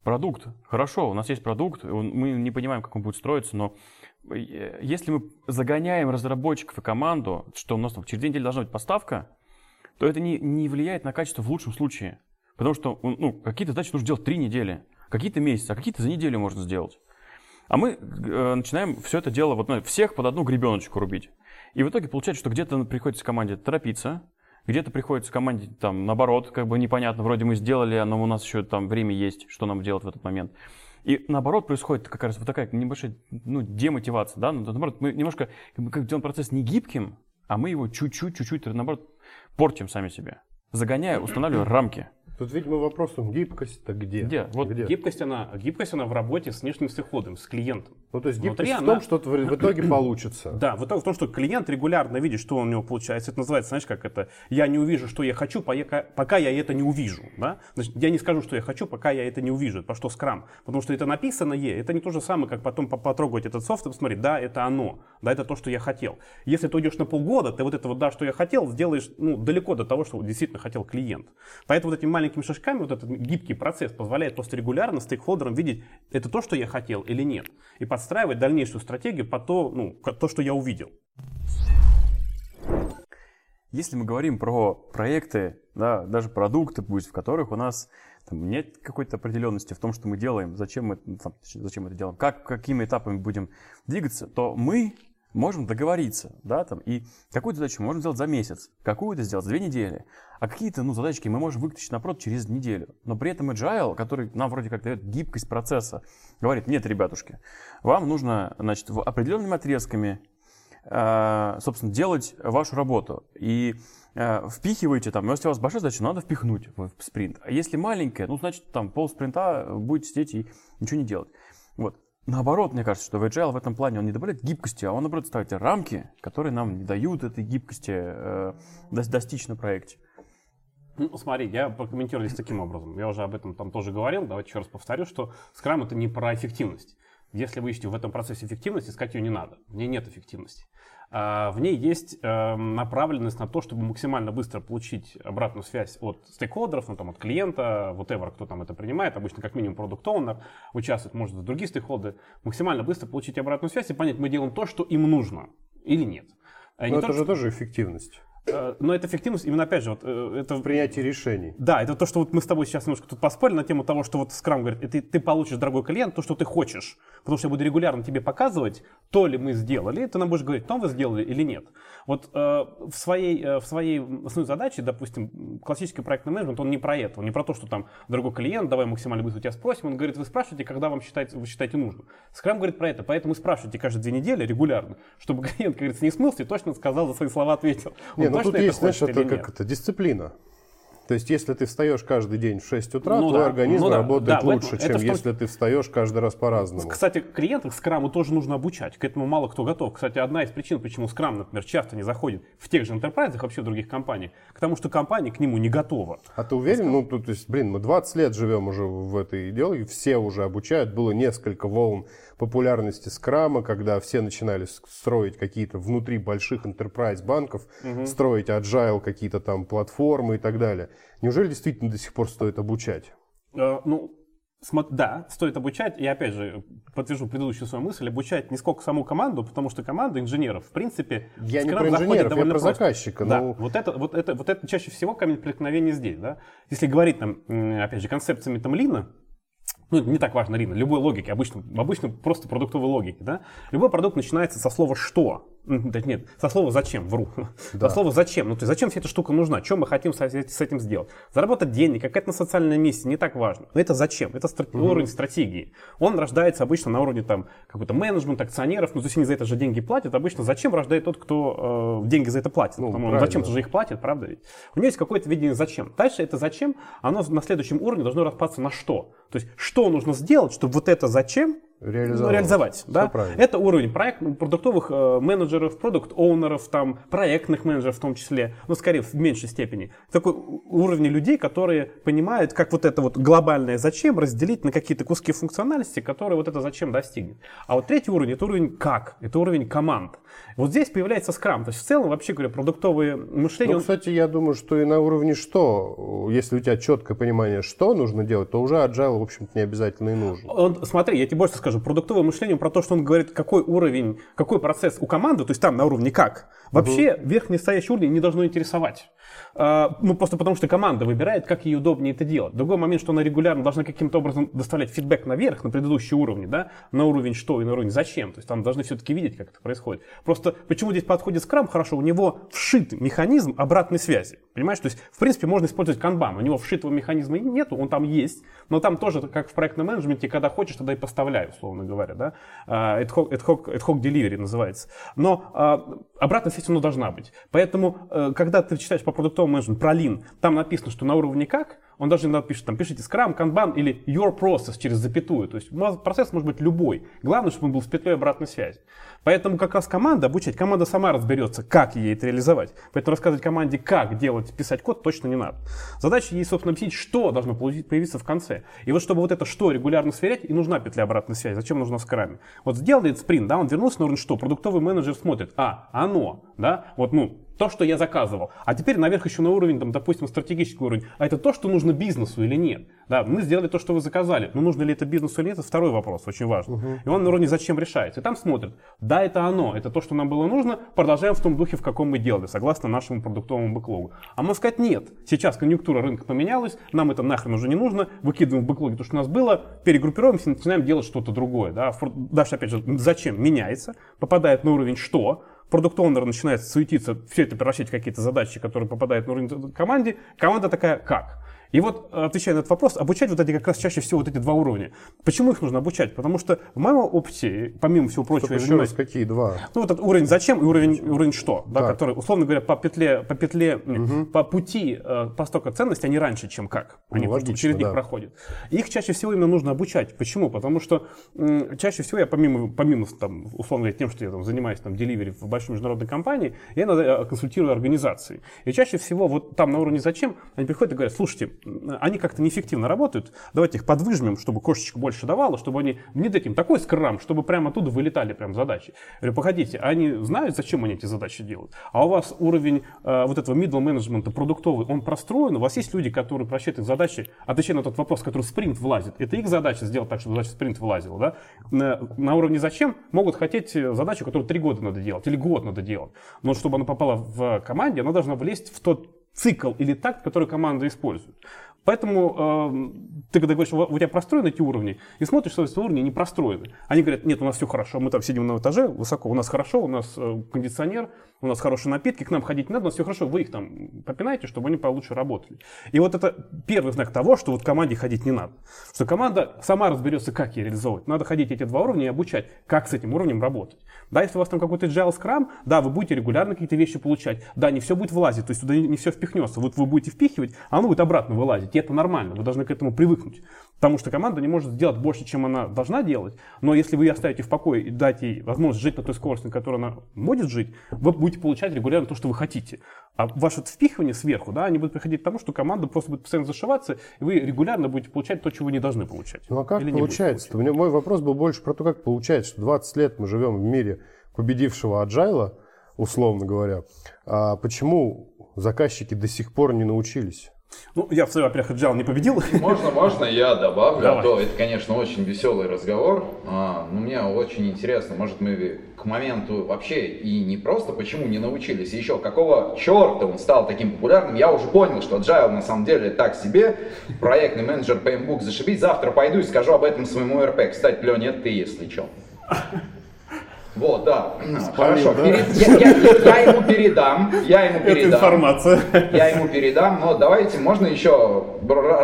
Продукт. Хорошо, у нас есть продукт, мы не понимаем, как он будет строиться, но если мы загоняем разработчиков и команду, что у нас там через две недели должна быть поставка, то это не, не влияет на качество в лучшем случае. Потому что ну, какие-то задачи нужно делать три недели, какие-то месяцы, а какие-то за неделю можно сделать. А мы э, начинаем все это дело, вот, ну, всех под одну гребеночку рубить. И в итоге получается, что где-то приходится команде торопиться, где-то приходится команде, там, наоборот, как бы непонятно, вроде мы сделали, но у нас еще там время есть, что нам делать в этот момент. И наоборот происходит как раз вот такая небольшая ну, демотивация, да, ну, наоборот, мы немножко как бы, как делаем процесс не гибким, а мы его чуть-чуть, чуть-чуть, наоборот, портим сами себе, загоняя, устанавливая рамки. Тут, видимо, вопрос, гибкость-то где? Где? Вот где? Гибкость она, гибкость она в работе с внешним стейкхолдером, с клиентом. Ну, то есть Внутри гибкость в она- том, что в в итоге <clears throat> получится. Да, в в том, что клиент регулярно видит, что у него получается. Это называется, знаешь, как это, я не увижу, что я хочу, пока, я это не увижу. Да? Значит, я не скажу, что я хочу, пока я это не увижу. По что скрам? Потому что это написано е, это не то же самое, как потом по- потрогать этот софт и посмотреть, да, это оно, да, это то, что я хотел. Если ты уйдешь на полгода, ты вот это вот, да, что я хотел, сделаешь ну, далеко до того, что действительно хотел клиент. Поэтому вот этими маленькими шажками вот этот гибкий процесс позволяет просто регулярно стейкхолдерам видеть, это то, что я хотел или нет. И подстраивать дальнейшую стратегию по то, ну, то, что я увидел. Если мы говорим про проекты, да, даже продукты, пусть, в которых у нас там, нет какой-то определенности в том, что мы делаем, зачем мы, ну, там, зачем мы это делаем, как, какими этапами будем двигаться, то мы можем договориться, да, там, и какую-то задачу мы можем сделать за месяц, какую-то сделать за две недели, а какие-то, ну, задачки мы можем вытащить наоборот через неделю. Но при этом agile, который нам вроде как дает гибкость процесса, говорит, нет, ребятушки, вам нужно, значит, в определенными отрезками э, собственно, делать вашу работу. И э, впихиваете там, если у вас большая задача, надо впихнуть в спринт. А если маленькая, ну, значит, там пол спринта будете сидеть и ничего не делать. Вот. Наоборот, мне кажется, что в Agile в этом плане он не добавляет гибкости, а он, наоборот, ставит рамки, которые нам не дают этой гибкости э, дос- достичь на проекте. Ну, смотри, я прокомментирую здесь таким образом. Я уже об этом там тоже говорил. Давайте еще раз повторю, что скрам это не про эффективность. Если вы ищете в этом процессе эффективность, искать ее не надо. В ней нет эффективности. А, В ней есть э, направленность на то, чтобы максимально быстро получить обратную связь от стейкхолдеров, ну, там, от клиента, whatever, кто там это принимает, обычно как минимум продукт оунер участвует, может, и другие стейкхолдеры, максимально быстро получить обратную связь и понять, мы делаем то, что им нужно или нет. Не Но то, это же что- тоже эффективность. э, Но это эффективность, именно опять же, вот, э, это в принятии решений. да, это то, что вот мы с тобой сейчас немножко тут поспорили на тему того, что вот Скрам говорит, ты, ты получишь, дорогой клиент, то, что ты хочешь. Потому что я буду регулярно тебе показывать, то ли мы сделали, ты нам будешь говорить, то вы сделали или нет. Вот э, в, своей, э, в своей основной задаче, допустим, классический проектный менеджмент, он не про это, он не про то, что там, дорогой клиент, давай максимально быстро тебя спросим, он говорит, вы спрашиваете, когда вам считаете, вы считаете нужным. Скрам говорит про это, поэтому спрашивайте каждые две недели регулярно, чтобы <laughs> клиент, как говорится, не смылся и точно сказал, за свои слова ответил. Он Не, ну тут есть, знаешь, это как это, дисциплина. То есть, если ты встаешь каждый день в 6 утра, Ну твой да, организм ну да, работает да, этом- лучше, это чем том- если ты встаешь каждый раз по-разному. Кстати, клиентов скраму тоже нужно обучать. К этому мало кто готов. Кстати, одна из причин, почему скрам, например, часто не заходит в тех же enterprise, вообще в других компаниях, к тому, что компания к нему не готова. А ты уверен? Ну, тут, то есть, блин, мы 20 лет живем уже в этой идеологии, все уже обучают. Было несколько волн популярности скрама, когда все начинали строить какие-то внутри больших enterprise банков, строить agile какие-то там платформы и так далее. Неужели действительно до сих пор стоит обучать? Э, ну, да, стоит обучать. И опять же, подтвержу предыдущую свою мысль, обучать не сколько саму команду, потому что команда инженеров, в принципе, Я не про инженеров, я про просто. заказчика. Да, Ну, вот это, вот это, вот это чаще всего камень преткновения здесь, да. Если говорить там, опять же, концепциями там лина, ну, не так важно лина, любой логики, обычно, обычно просто продуктовой логики, да. Любой продукт начинается со слова «что». Да нет, со слова «зачем», вру. <laughs> Да. Со слова «зачем». Ну, то есть, зачем вся эта штука нужна? Что мы хотим с этим сделать? Заработать денег, какая-то социальная миссия, не так важно. Но это зачем? Это стра- уровень стратегии. Он рождается обычно на уровне там какой-то менеджмент, акционеров, ну, то есть они за это же деньги платят. Обычно зачем рождает тот, кто э, деньги за это платит? Ну, Потому зачем-то же их платят, правда ведь? У него есть какое-то видение зачем. Дальше это зачем, оно на следующем уровне должно распаться на что. То есть, что нужно сделать, чтобы вот это зачем Реализовать. ну, реализовать. Да? правильно. Это уровень проект, продуктовых э, менеджеров, продукт-оунеров, там, проектных менеджеров в том числе, но скорее в меньшей степени. Такой уровень людей, которые понимают, как вот это вот глобальное зачем разделить на какие-то куски функциональности, которые вот это зачем достигнет. А вот третий уровень, это уровень как, это уровень команд. Вот здесь появляется скрам. То есть в целом, вообще говоря, продуктовое мышление... Ну, он- кстати, я думаю, что и на уровне что, если у тебя четкое понимание, что нужно делать, то уже agile, в общем-то, не обязательно и нужен. Он, смотри, я тебе больше скажу, продуктовое мышление про то, что он говорит, какой уровень, какой процесс у команды, то есть там на уровне как, вообще верхний стоящий уровень не должно интересовать. А, ну, просто потому что команда выбирает, как ей удобнее это делать. Другой момент, что она регулярно должна каким-то образом доставлять фидбэк наверх, на предыдущие уровни, да, на уровень что и на уровень зачем. То есть там должны все-таки видеть, как это происходит. Просто почему здесь подходит скрам хорошо, у него вшит механизм обратной связи. Понимаешь, то есть, в принципе, можно использовать канбан. У него вшитого механизма нету, он там есть, но там тоже, как в проектном менеджменте, когда хочешь, тогда и поставляй, условно говоря, да. А, Ad hoc, ad hoc, delivery называется. Но а, обратная связь, она должна быть. Поэтому, э, когда ты читаешь по продуктовому менеджменту про Lean, там написано, что на уровне как, он даже иногда пишет, там, пишите Scrum, Kanban или Your Process через запятую. То есть процесс может быть любой. Главное, чтобы он был с петлей обратной связи. Поэтому как раз команда обучать, команда сама разберется, как ей это реализовать. Поэтому рассказывать команде, как делать, писать код точно не надо. Задача ей, собственно, объяснить, что должно появиться в конце. И вот чтобы вот это что регулярно сверять, и нужна петля обратной связи. Зачем нужна скраме? Вот сделал этот спринт, да, он вернулся на уровень что? Продуктовый менеджер смотрит, а, оно, да, вот, ну, то, что я заказывал. А теперь наверх еще на уровень, там, допустим, стратегический уровень. А это то, что нужно бизнесу или нет? Да, мы сделали то, что вы заказали. Но нужно ли это бизнесу или нет, это второй вопрос, очень важный. Угу. И он на уровне зачем решается. И там смотрят, да, это оно, это то, что нам было нужно, продолжаем в том духе, в каком мы делали, согласно нашему продуктовому бэклогу. А можно сказать, нет, сейчас конъюнктура рынка поменялась, нам это нахрен уже не нужно, выкидываем в бэклоге то, что у нас было, перегруппируемся, начинаем делать что-то другое. Да? Дальше, опять же, зачем меняется, попадает на уровень что, продукт оунер начинает суетиться, все это превращать в какие-то задачи, которые попадают на уровень команде, команда такая, как? И вот, отвечая на этот вопрос, обучать вот эти как раз чаще всего вот эти два уровня. Почему их нужно обучать? Потому что в моем опыте, помимо всего прочего... Стоп, еще занимаюсь... раз, какие два? Ну, вот этот уровень зачем и уровень, уровень что, да, который, условно говоря, по петле, по петле, угу. по пути э, постока ценности, они раньше, чем как. Они ну, логично, через них да. проходят. их чаще всего именно нужно обучать. Почему? Потому что м, чаще всего я помимо, помимо там, условно говоря, тем, что я там, занимаюсь там деливери в большой международной компании, я иногда э, консультирую организации. И чаще всего вот там на уровне зачем они приходят и говорят, слушайте, они как-то неэффективно работают, давайте их подвыжмем, чтобы кошечка больше давала, чтобы они внедрить им такой скрам, чтобы прямо оттуда вылетали прям задачи. Я говорю, погодите, они знают, зачем они эти задачи делают? А у вас уровень э, вот этого middle менеджмента продуктовый, он простроен, у вас есть люди, которые просчитывают задачи, отвечая на тот вопрос, который в спринт влазит. Это их задача сделать так, чтобы задача в спринт влазила. Да? На, на уровне зачем могут хотеть задачу, которую три года надо делать или год надо делать. Но чтобы она попала в команде, она должна влезть в тот цикл или такт, который команда использует. Поэтому э, ты когда говоришь, у тебя простроены эти уровни, и смотришь, что эти уровни не простроены. Они говорят, нет, у нас все хорошо, мы там сидим на этаже высоко, у нас хорошо, у нас э, кондиционер, у нас хорошие напитки, к нам ходить не надо, у нас все хорошо, вы их там попинаете, чтобы они получше работали. И вот это первый знак того, что вот команде ходить не надо. Что команда сама разберется, как ее реализовывать. Надо ходить эти два уровня и обучать, как с этим уровнем работать. Да, если у вас там какой-то agile Scrum, да, вы будете регулярно какие-то вещи получать. Да, не все будет влазить, то есть туда не все впихнется. Вот вы будете впихивать, а оно будет обратно вылазить и это нормально, вы должны к этому привыкнуть. Потому что команда не может сделать больше, чем она должна делать, но если вы ее оставите в покое и дать ей возможность жить на той скорости, на которой она будет жить, вы будете получать регулярно то, что вы хотите. А ваше впихивание сверху, да, они будут приходить к тому, что команда просто будет постоянно зашиваться, и вы регулярно будете получать то, чего вы не должны получать. Ну а как Или получается? У меня мой вопрос был больше про то, как получается, что 20 лет мы живем в мире победившего аджайла, условно говоря. А почему заказчики до сих пор не научились? Ну, я в своем, во-первых, Agile не победил. Можно, можно я добавлю? Давай. То это, конечно, очень веселый разговор. А, но мне очень интересно, может, мы к моменту вообще и не просто почему не научились, еще какого черта он стал таким популярным. Я уже понял, что Agile на самом деле так себе. Проектный менеджер PMBOK зашибись. Завтра пойду и скажу об этом своему РП. Кстати, Леня, ты, если что. Вот, да. Хорошо. Да? Перед, я, я, я, я ему передам. Я ему передам. Это информация. Я ему передам. Но давайте, можно еще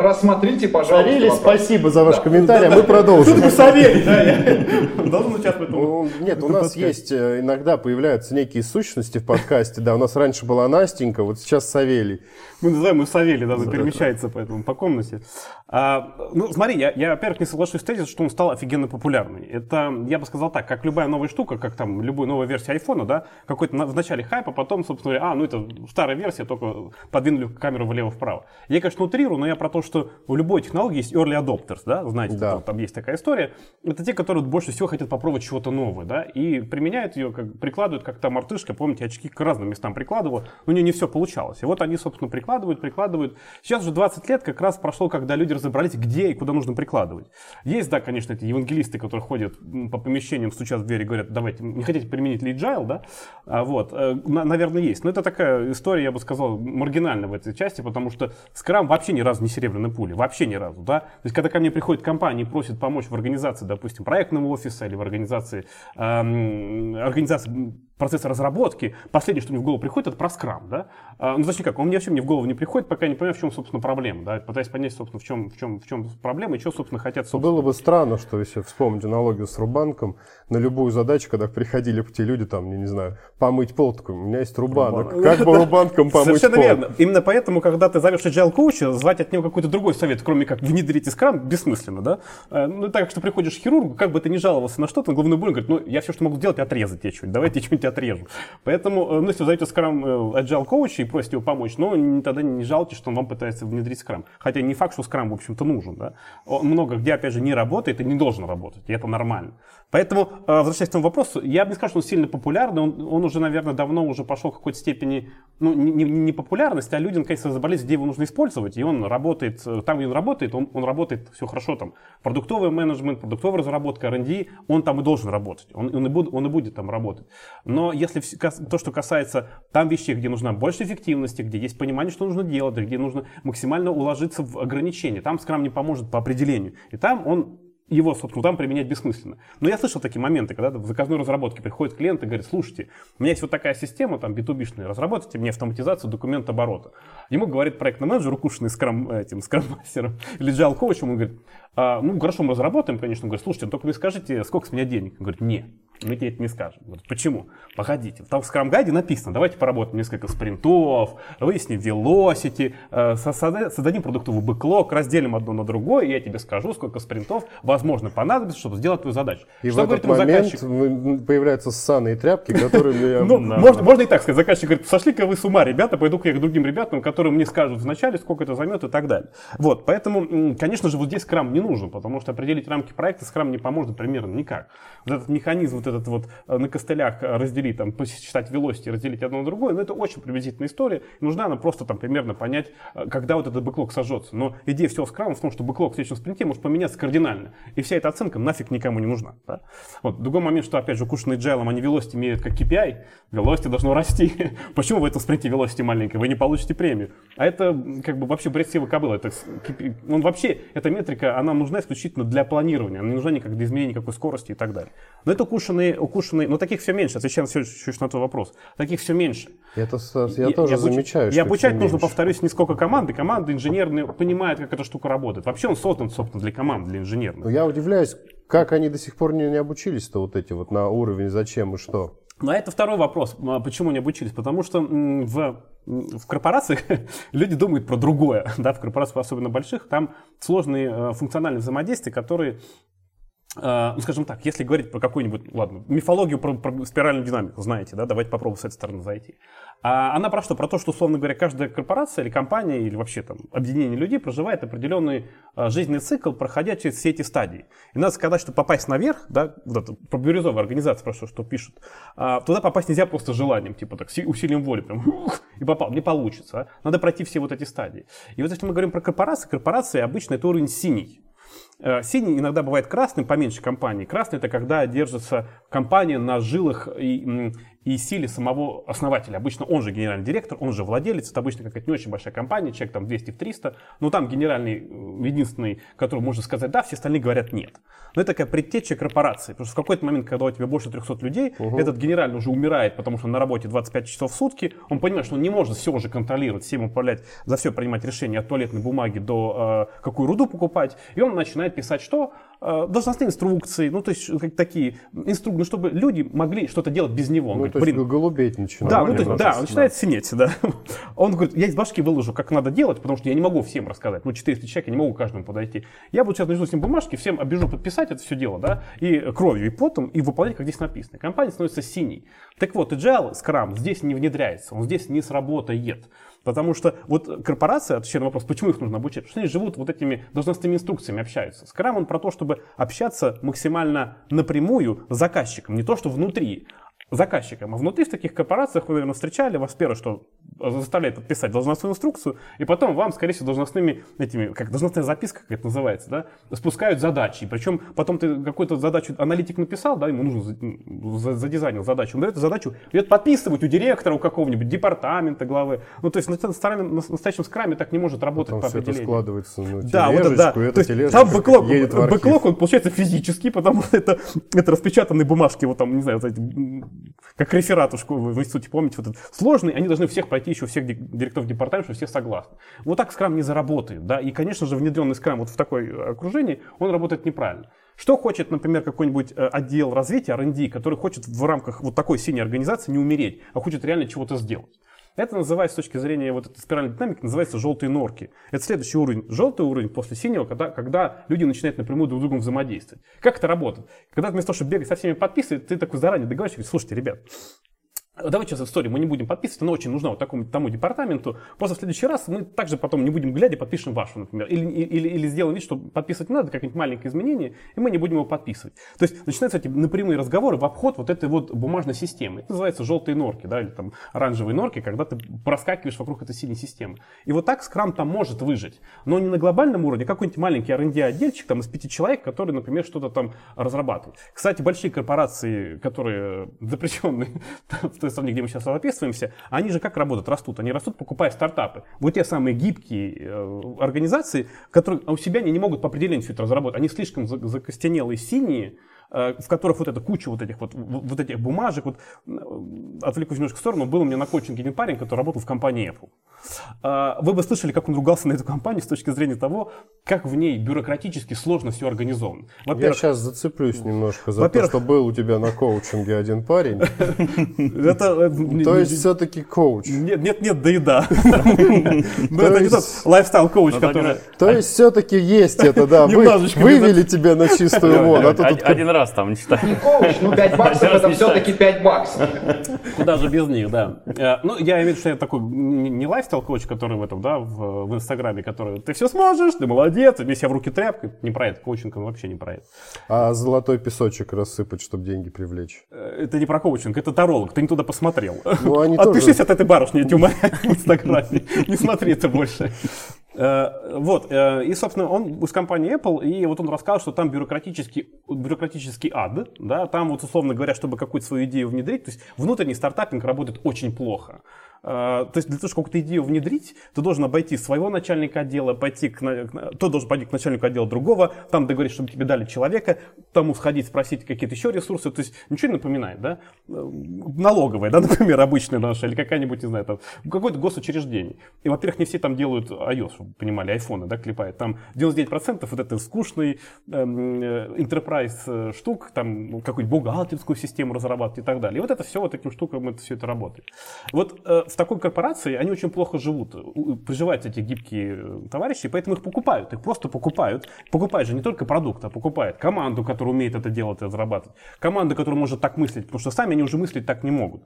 рассмотрите, пожалуйста. Савелий, спасибо за ваш да. комментарий, а мы продолжим. Тут Савелий, да, я <laughs> должен участвовать. Ну, нет, у нас есть, э, иногда появляются некие сущности в подкасте. Да, у нас раньше была Настенька, вот сейчас Савелий. Мы называем его Савелий, да, перемещается поэтому по комнате. А, ну, смотри, я, я, во-первых, не соглашусь с тезисом, что он стал офигенно популярный. Это, я бы сказал так, как любая новая штука, как там любой новая версия айфона, да, какой-то в начале хайпа, потом, собственно говоря, а, ну это старая версия, только подвинули камеру влево-вправо. Я, конечно, утрирую, но я про то, что у любой технологии есть early adopters, да, знаете, да. Там, там есть такая история. Это те, которые больше всего хотят попробовать чего-то новое, да, и применяют ее, как, прикладывают, как там мартышка, помните, очки к разным местам прикладывала, но у нее не все получалось. И вот они, собственно, прикладывают, прикладывают. Сейчас уже 20 лет как раз прошло, когда люди разобрались, где и куда нужно прикладывать. Есть, да, конечно, эти евангелисты, которые ходят по помещениям, стучат в дверь и говорят, давайте, не хотите применить ли agile, да? А, вот, э, наверное, есть. Но это такая история, я бы сказал, маргинальная в этой части, потому что Scrum вообще ни разу не серебряной пули, вообще ни разу, да? То есть, когда ко мне приходит компания и просит помочь в организации, допустим, проектного офиса или в организации, эм, организации процесс разработки, последнее, что мне в голову приходит, это про скрам, да? А, ну, точнее как, он мне вообще мне в голову не приходит, пока я не понимаю, в чем, собственно, проблема, да? Пытаюсь понять, собственно, в чем, в чем, в чем проблема и что, собственно, хотят, собственно. Было бы странно, что если вспомнить аналогию с Рубанком, на любую задачу, когда приходили те люди, там, я не знаю, помыть пол, такой, у меня есть Рубанок, Рубанок. как бы <laughs> Рубанком помыть Совершенно пол? верно. Именно поэтому, когда ты зовешь agile коуча, звать от него какой-то другой совет, кроме как внедрите скрам, бессмысленно, да? Э, Ну, так что приходишь к хирургу, как бы ты ни жаловался на что-то, он головную боль, говорит, ну, я все, что могу сделать, отрезать тебе что-нибудь, давайте я что-нибудь отрежу. Поэтому, э, ну, если вы зовете скрам э, agile коуча и просите его помочь, но не- тогда не жалуйте, что он вам пытается внедрить скрам. Хотя не факт, что скрам, в общем-то, нужен, да? Он много где, опять же, не работает и не должен работать, и это нормально. Поэтому, э, возвращаясь к этому вопросу, я бы не сказал, что он сильно популярный, он, он уже, наверное, давно уже пошел к какой-то степени, ну, не, не- не популярность, а люди, наконец-то, разобрались, где его нужно использовать, и он работает, там, где он работает, он, он работает все хорошо там. Продуктовый менеджмент, продуктовая разработка, R&D, он там и должен работать, он, он, и, будет, он и будет там работать. Если вс- кас- то, что касается там вещей, где нужна больше эффективности, где есть понимание, что нужно делать, где нужно максимально уложиться в ограничения, там скрам не поможет по определению. И там он его, собственно, там применять бессмысленно. Но я слышал такие моменты, когда в заказной разработке приходит клиент и говорит, слушайте, у меня есть вот такая система, там, B2B-шная, разработайте мне автоматизацию документа оборота. Ему говорит проектный менеджер, укушенный скрам, этим, скрам-мастером <laughs> или джал коучем, он говорит, «А, ну, хорошо, мы разработаем, конечно. Он говорит, слушайте, ну, только вы скажите, сколько с меня денег? Он говорит, не, мы тебе это не скажем. Он говорит, почему? Погодите, там в скрам гайде написано, давайте поработаем несколько спринтов, выясним velocity, э, созда- создадим продуктовый бэклог, разделим одно на другое, и я тебе скажу, сколько спринтов, возможно, понадобится, чтобы сделать твою задачу. И Что в этот момент заказчик? появляются ссаные тряпки, которые... <laughs> Ну, можно, и так сказать. Заказчик говорит, сошли-ка вы с ума, ребята, пойду-ка я к другим ребятам, которые мне скажут вначале, сколько это займет и так далее. Вот, поэтому, конечно же, вот здесь скрам не нужен, потому что определить рамки проекта скрам не поможет примерно никак. Вот этот механизм, этот вот э, на костылях э, разделить, там, посчитать велосити, разделить одно на другое, ну, это очень приблизительная история. Нужна она просто там примерно понять, э, когда вот этот бэклог сожжется. Но идея всего скрама в том, что бэклог в следующем спринте может поменяться кардинально. И вся эта оценка нафиг никому не нужна. да. Вот. Другой момент, что, опять же, укушенные джайлом, они velocity меряют как KPI, velocity должно расти. <laughs> Почему в этом спринте velocity маленькая? Вы не получите премию. А это как бы вообще бред сивы кобыла. Это, он вообще, эта метрика, она нужна исключительно для планирования. Она не нужна никак для изменения никакой скорости и так далее. Но это укушенные, укушенные, но таких все меньше. Отвечая еще на твой вопрос. Таких все меньше. Это с- я тоже обуч- замечаю, И обучать нужно, меньше. повторюсь, не сколько команды. Команды инженерные понимают, как эта штука работает. Вообще он создан, собственно, для команд, для инженерных. Но я удивляюсь, как они до сих пор не, не обучились-то вот эти вот на уровень зачем и что. Ну, а это второй вопрос. А Почему не обучились? Потому что в, в корпорациях <laughs> люди думают про другое. <laughs> Да, в корпорациях, особенно больших, там сложные э, функциональные взаимодействия, которые ну, скажем так, если говорить про какую-нибудь, ладно, мифологию про, про спиральную динамику, знаете, да, давайте попробуем с этой стороны зайти. А она про что? Про то, что, условно говоря, каждая корпорация или компания, или вообще там объединение людей проживает определенный э, жизненный цикл, проходя через все эти стадии. И надо сказать, что попасть наверх, да, вот это, про бирюзовые организации, про что, что пишут, а, туда попасть нельзя просто желанием, типа так, си- усилием воли, прям, и попал, не получится. а. Надо пройти все вот эти стадии. И вот если мы говорим про корпорации, корпорации обычно это уровень синий. Э, Синий иногда бывает красным, поменьше компании. Красный это когда держится компания на жилах и, и силе самого основателя. Обычно он же генеральный директор, он же владелец. Это обычно какая-то не очень большая компания, человек там 200-300. Но там генеральный, э, единственный, который можно сказать да, все остальные говорят нет. Но это такая предтеча корпорации. Потому что в какой-то момент, когда у тебя больше 300 людей, этот генеральный уже умирает, потому что он на работе 25 часов в сутки. Он понимает, что он не может все уже контролировать, всем управлять, за все принимать решения от туалетной бумаги до э, какую руду покупать. И он начинает писать что? Э, должностные инструкции, ну то есть как такие инструкции, ну, чтобы люди могли что-то делать без него. Он Ну, говорит, то есть блин, голубеть начинает. да, ну, то есть, да, он начинает синеть, да. <laughs> Он говорит, я из башки выложу, как надо делать, потому что я не могу всем рассказать. Ну, 400 человек, я не могу каждому подойти. Я буду сейчас найду с ним бумажки, всем обижу подписать это все дело, да, и кровью, и потом, и выполнять, как здесь написано. Компания становится синей. Так вот, Agile, Scrum здесь не внедряется, он здесь не сработает. Потому что вот корпорация, отвечая на вопрос, почему их нужно обучать, потому что они живут вот этими должностными инструкциями, общаются. Scrum он про то, чтобы общаться максимально напрямую с заказчиком, не то, что внутри, заказчиком. А внутри в таких корпорациях вы, наверное, встречали вас первое, что заставляет подписать должностную инструкцию, и потом вам, скорее всего, должностными этими, как должностная записка, как это называется, да, спускают задачи. Причем потом ты какую-то задачу аналитик написал, да, ему нужно задизайнил задачу, он дает эту задачу, идет подписывать у директора, у какого-нибудь департамента главы. Ну, то есть на, старом, на настоящем скраме так не может работать потом по все определению. это складывается на да, вот это, да. то есть, там бэклог, бэклог, он получается физический, потому что это, это распечатанные бумажки, вот там, не знаю, вот эти, как реферат в, институте, помните, вот этот сложный, они должны всех пройти еще всех директоров департамента, что все согласны. Вот так скрам не заработает, да, и, конечно же, внедренный скрам вот в такое окружении, он работает неправильно. Что хочет, например, какой-нибудь э, отдел развития, R&D, который хочет в рамках вот такой синей организации не умереть, а хочет реально чего-то сделать? Это называется с точки зрения вот этой спиральной динамики, называется желтые норки. Это следующий уровень. Желтый уровень после синего, когда, когда люди начинают напрямую друг с другом взаимодействовать. Как это работает? Когда вместо того, чтобы бегать со всеми подписывать, ты такой заранее договариваешься, слушайте, ребят, Давайте сейчас историю мы не будем подписывать, она очень нужна вот такому тому департаменту. Просто в следующий раз мы также потом не будем глядя, подпишем вашу, например. Или, или, или сделаем вид, что подписывать не надо, какое-нибудь маленькое изменение, и мы не будем его подписывать. То есть начинаются эти напрямые разговоры в обход вот этой вот бумажной системы. Это называется желтые норки, да, или там оранжевые норки, когда ты проскакиваешь вокруг этой синей системы. И вот так скрам там может выжить. Но не на глобальном уровне, а какой-нибудь маленький R&D отдельчик там из пяти человек, который, например, что-то там разрабатывает. Кстати, большие корпорации, которые запрещенные <laughs> той стране, где мы сейчас записываемся, они же как работают? Растут. Они растут, покупая стартапы. Вот те самые гибкие э, организации, которые у себя они не могут по определению все это разработать. Они слишком закостенелые, синие, Э, в которых вот эта куча вот этих вот, вот этих бумажек, вот отвлекусь немножко в сторону, был у меня на коучинге один парень, который работал в компании Apple. А, вы бы слышали, как он ругался на эту компанию с точки зрения того, как в ней бюрократически сложно все организовано. Я сейчас зацеплюсь немножко за то, что был у тебя на коучинге один парень. <laughs> Э, то есть все-таки коуч. Нет, нет, нет, да и да. <laughs> Но это не тот lifestyle коуч, ну, который... То есть все-таки есть это, да. Вывели тебя на чистую воду. А один раз там, не считаю. Не коуч, ну 5 баксов это все-таки 5 баксов. Куда же без них, да. Э, ну, я имею в виду, что я такой не lifestyle коуч, который в этом, да, в, в Инстаграме, который ты все сможешь, ты молодец, взял себя в руки, тряпка. Не про это, коучинг вообще не про это. А золотой песочек рассыпать, чтобы деньги привлечь? Э, это не про коучинг, это таролог, ты не туда посмотрел. Ну, они <laughs> Отпишись тоже... от этой барышни, умоляю, <laughs> в Инстаграме. Не смотри это больше. Э, вот, э, и, собственно, он из компании Apple, и вот он рассказал, что там бюрократический, бюрократический ад, да, там вот, условно говоря, чтобы какую-то свою идею внедрить, то есть внутренний стартапинг работает очень плохо. А, то есть для того, чтобы какую-то идею внедрить, ты должен обойти своего начальника отдела, пойти к, тот должен пойти к начальнику отдела другого, там договориться, чтобы тебе дали человека, тому сходить, спросить какие-то еще ресурсы. То есть ничего не напоминает, да? Налоговая, да, <laughs> например, обычная наша, или какая-нибудь, не знаю, там, какое-то госучреждение. И, во-первых, не все там делают iOS, чтобы понимали, айфоны, да, клепают. Там 99% вот это скучный эм, э, enterprise э, штук, там какую-нибудь бухгалтерскую систему разрабатывать и так далее. И вот это все вот таким штукам это все это работает. Вот э, в такой корпорации они очень плохо живут. Приживают эти гибкие э, товарищи, поэтому их покупают. Их просто покупают. Покупают же не только продукт, а покупают команду, которая умеет это делать и разрабатывать. Команду, которая может так мыслить, потому что сами они уже мыслить так не могут.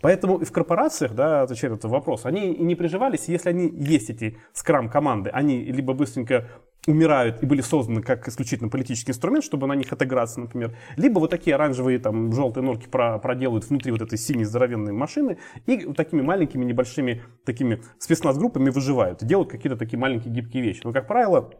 Поэтому в корпорациях, да, отвечая этот вопрос, они и не приживались, если они есть эти скрам-команды, они либо быстренько умирают и были созданы как исключительно политический инструмент, чтобы на них отыграться, например. Либо вот такие оранжевые, там, желтые норки про, проделают внутри вот этой синей здоровенной машины и вот такими маленькими небольшими такими спецназ-группами выживают делают какие-то такие маленькие гибкие вещи. Но, как правило,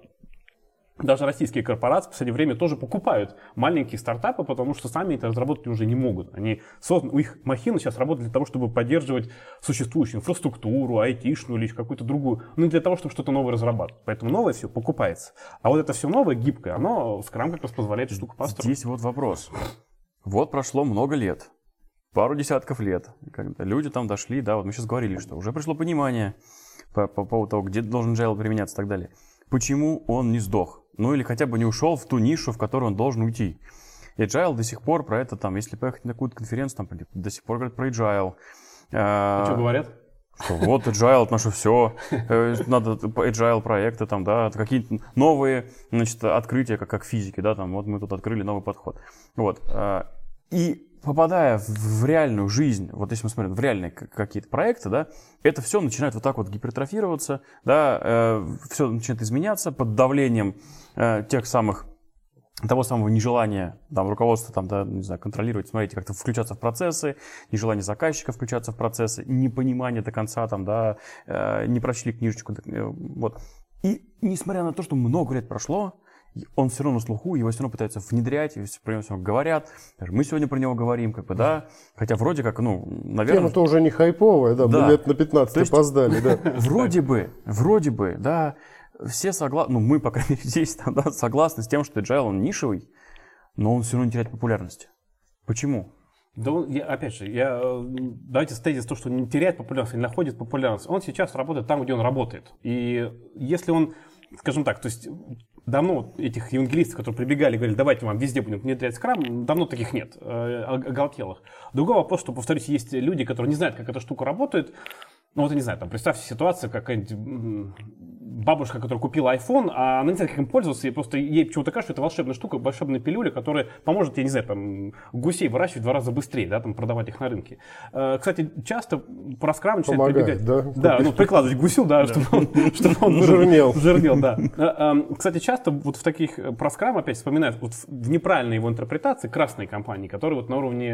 даже российские корпорации в последнее время тоже покупают маленькие стартапы, потому что сами это разработать уже не могут. Они созданы, их махины сейчас работают для того, чтобы поддерживать существующую инфраструктуру, айтишную или какую-то другую, не для того, чтобы что-то новое разрабатывать. Поэтому новое все покупается. А вот это все новое, гибкое, оно Scrum как раз позволяет штуку построить. Здесь вот вопрос. Вот прошло много лет, пару десятков лет, когда люди там дошли, да, вот мы сейчас говорили, что уже пришло понимание по, по поводу того, где должен Agile применяться и так далее. Почему он не сдох? Ну или хотя бы не ушел в ту нишу, в которую он должен уйти. И Agile до сих пор про это, там, если поехать на какую-то конференцию, там до сих пор говорят про Agile. А, а что говорят? Что вот Agile, это наше все, надо Agile проекты, там, да, какие-то новые, значит, открытия, как, как физики, да, там, вот мы тут открыли новый подход. Вот. А, и попадая в реальную жизнь, вот если мы смотрим в реальные какие-то проекты, да, это все начинает вот так вот гипертрофироваться, да, э, все начинает изменяться под давлением э, тех самых того самого нежелания там, руководства там, да, не знаю, контролировать, смотрите, как-то включаться в процессы, нежелание заказчика включаться в процессы, непонимание до конца, там, да, э, не прочли книжечку. Э, вот. И несмотря на то, что много лет прошло, он все равно на слуху, его все равно пытаются внедрять, и про него все равно говорят. Даже мы сегодня про него говорим, как бы, да. Хотя вроде как, ну, наверное... Тема тоже не хайповая, да, Да. мы лет на 15 есть- опоздали, да. <laughs> Вроде бы, вроде бы, да, все согласны, ну, мы, по крайней мере, <laughs> здесь да, согласны с тем, что agile, он нишевый, но он все равно не теряет популярности. Почему? Да он, я, опять же, я, э, давайте с тезис то, что не теряет популярность или находит популярность. Он сейчас работает там, где он работает. И если он, скажем так, то есть давно этих евангелистов, которые прибегали говорили, давайте вам везде будем внедрять скрам, давно таких нет, э, оголтелых. Другой вопрос, что, повторюсь, есть люди, которые не знают, как эта штука работает, ну вот я не знаю, там представьте ситуацию, какая-нибудь бабушка, которая купила iPhone, а она не знает, как им пользоваться, и просто ей почему-то кажется, что это волшебная штука, волшебная пилюля, которая поможет, я не знаю, там, гусей выращивать в два раза быстрее, да, там, продавать их на рынке. Э, Кстати, часто про скрам начинают прибегать. да? Да, ну, прикладывать гусю, да, чтобы он, <laughs> чтобы он Жирнел. Жирнел, да. Э, э, Кстати, часто вот в таких, э, про скрам опять вспоминают вот в неправильной его интерпретации красные компании, которые вот на уровне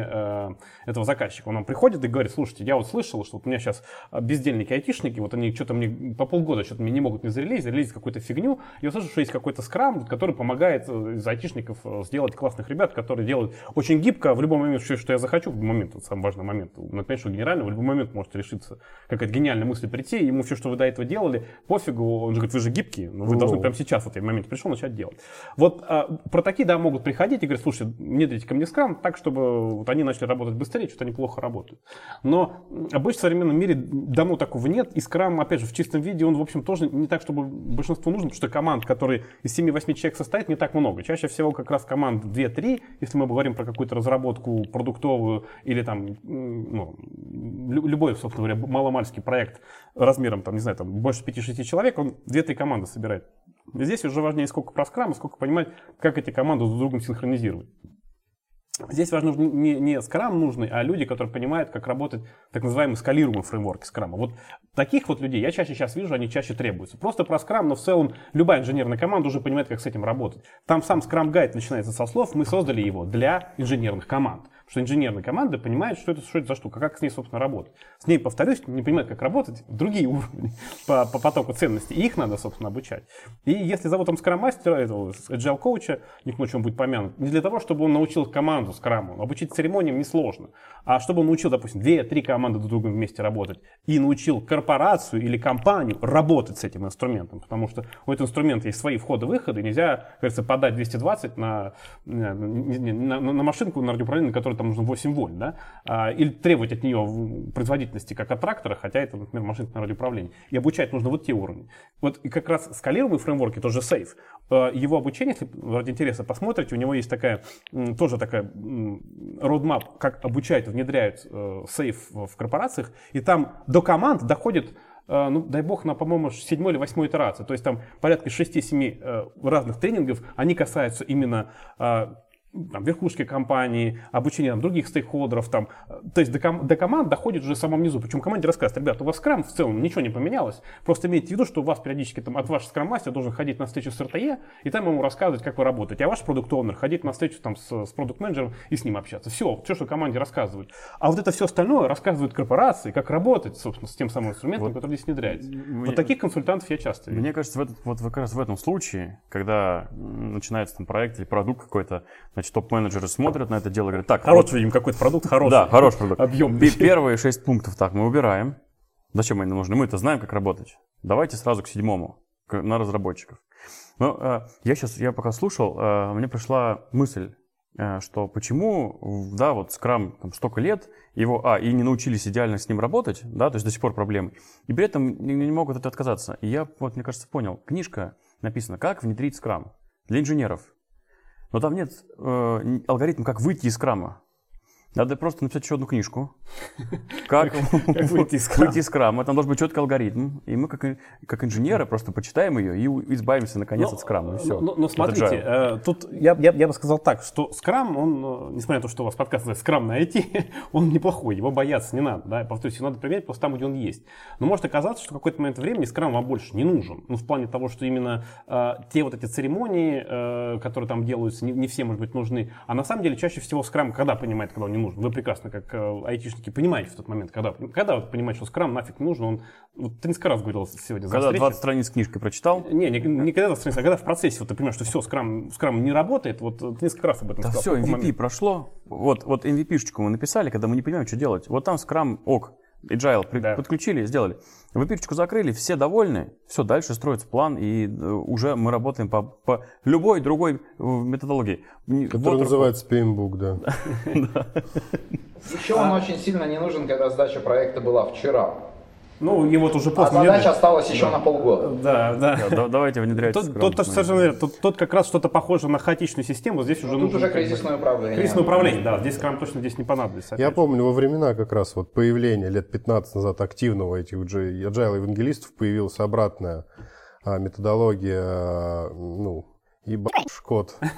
этого заказчика. Он нам приходит и говорит, слушайте, я вот слышал, что вот у меня сейчас бездельники, айтишники, вот они что-то мне по полгода что-то мне не могут не зарелизить, зарелизить какую-то фигню. Я слышу, что есть какой-то скрам, который помогает э, из айтишников э, сделать классных ребят, которые делают очень гибко, в любой момент, все, что я захочу, в момент, вот самый важный момент, например, что генерально, в любой момент может решиться какая-то гениальная мысль прийти, ему все, что вы до этого делали, пофигу, он же говорит, вы же гибкие, но вы Ну. должны прямо сейчас, в момент пришел, начать делать. Вот а, про такие, да, могут приходить и говорить, слушай, внедрите ко мне скрам так, чтобы вот они начали работать быстрее, что-то они плохо работают. Но обычно в современном мире давно такого нет, и скрам, опять же, в чистом виде, он, в общем, тоже не так, чтобы большинству нужен, потому что команд, которые из 7-8 человек состоят, не так много. Чаще всего как раз команд 2-3, если мы говорим про какую-то разработку продуктовую или там, ну, лю- любой, собственно говоря, маломальский проект размером, там, не знаю, там, больше 5-6 человек, он 2-3 команды собирает. Здесь уже важнее сколько про скрам, и сколько понимать, как эти команды друг с другом синхронизировать. Здесь важно не, не скрам нужный, а люди, которые понимают, как работать так называемый скалируемый фреймворк скрама. Вот таких вот людей я чаще сейчас вижу, они чаще требуются. Просто про скрам, но в целом любая инженерная команда уже понимает, как с этим работать. Там сам скрам гайд начинается со слов, мы создали его для инженерных команд. Что инженерные команды понимают, что это, что это за штука, как с ней, собственно, работать. С ней, повторюсь, не понимают, как работать другие <laughs> уровни по, по потоку ценностей. И их надо, собственно, обучать. И если зовут там скрам-мастера, этого agile коуча, не может он будет помянут, не для того, чтобы он научил команду скраму. Обучить церемониям несложно. А чтобы он научил, допустим, две-три команды друг другом вместе работать и научил корпорацию или компанию работать с этим инструментом. Потому что у этого инструмента есть свои входы-выходы. Нельзя, говорится, подать 220 на, на, на, на машинку на радиоуправление, которой там нужно 8 вольт, да? А, или требовать от нее производительности, как от трактора, хотя это, например, машинка на радиоуправлении. И обучать нужно вот те уровни. Вот и как раз скалируемые фреймворки, тоже Safe, э, его обучение, если ради интереса посмотрите, у него есть такая, тоже такая roadmap, как обучают, внедряют э, Safe в корпорациях, и там до команд доходит э, ну, дай бог, на, по-моему, седьмой или восьмой итерации. То есть там порядка 6-7 э, разных тренингов, они касаются именно э, там, верхушки компании, обучения там, других стейкхолдеров. Там. То есть до, ком- до команд доходит уже в самом низу. Причем команде рассказывает, ребята, у вас скрам в целом ничего не поменялось. Просто имейте в виду, что у вас периодически там, от вашего скрам-мастера должен ходить на встречу с РТЕ, и там ему рассказывать, как вы работаете. А ваш продукт оунер ходить на встречу там, с, с продукт-менеджером и с ним общаться. Все, все, что команде рассказывают. А вот это все остальное рассказывают корпорации, как работать, собственно, с тем самым инструментом, Вот. который здесь внедряется. Мне- Вот таких консультантов я часто вижу. Мне кажется, в этот, вот как раз в этом случае, когда начинается там проект или продукт какой-то, значит, топ-менеджеры смотрят на это дело и говорят, так, Хороший, видим, какой-то продукт, хороший. Да, хороший продукт. Объемный. Пе- Первые шесть пунктов так мы убираем. Зачем они нужны? Мы это знаем, как работать. Давайте сразу к седьмому, к- на разработчиков. Но э, я сейчас, я пока слушал, э, мне пришла мысль, э, что почему, да, вот скрам там столько лет, его, а, и не научились идеально с ним работать, да, то есть до сих пор проблемы, и при этом не, не могут от этого отказаться. И я, вот, мне кажется, понял, книжка написана «Как внедрить скрам» для инженеров. Но там нет э, алгоритма, как выйти из скрама. Надо просто написать еще одну книжку. Как, Как выйти из скрама. выйти из скрама. Там должен быть четкий алгоритм. И мы, как, инженеры, просто почитаем ее и избавимся, наконец, от скрама. И все. Ну, смотрите, э, тут я, я, я бы сказал так, что скрам, он, э, несмотря на то, что у вас подкаст называется скрам на IT, <laughs> он неплохой, его бояться не надо, да, повторюсь, его надо применять просто там, где он есть. Но может оказаться, что в какой-то момент времени скрам вам больше не нужен, ну, в плане того, что именно э, те вот эти церемонии, э, которые там делаются, не, не все, может быть, нужны, а на самом деле чаще всего скрам когда понимает, когда он не нужен? Вы прекрасно, как э, айтишники, понимаете в тот момент, когда, когда вы понимаете, что скрам нафиг нужен, он, вот ты несколько раз говорил сегодня Когда встречей. 20 страниц книжкой прочитал, Не, не, не когда в странице, а когда в процессе, вот ты понимаешь, что все, скрам, скрам не работает, вот ты несколько раз об этом Да сказал. все, MVP момент? прошло. Вот, вот MVP-шечку мы написали, когда мы не понимаем, что делать. Вот там Scrum, ок, Agile Да. подключили, сделали. MVP-шечку закрыли, все довольны. Все, дальше строится план, и э, уже мы работаем по, по любой другой э, методологии. Который waterfall. называется PMBOK, <laughs> да. Еще он очень сильно не нужен, когда сдача проекта была вчера. Ну, и вот уже А поздно. задача осталась еще на полгода. Да, да. Да, да, давайте внедрять Тут, Scrum. тут, тут совершенно верно. Тут, тут как раз что-то похоже на хаотичную систему. Здесь уже Тут нужно уже кризисное управление. кризисное управление, да. Здесь скрам точно здесь не понадобится. Я помню, во времена как раз вот появления лет 15 назад активного этих уже agile евангелистов появилась обратная а, методология, а, ну, ебашь код. <laughs>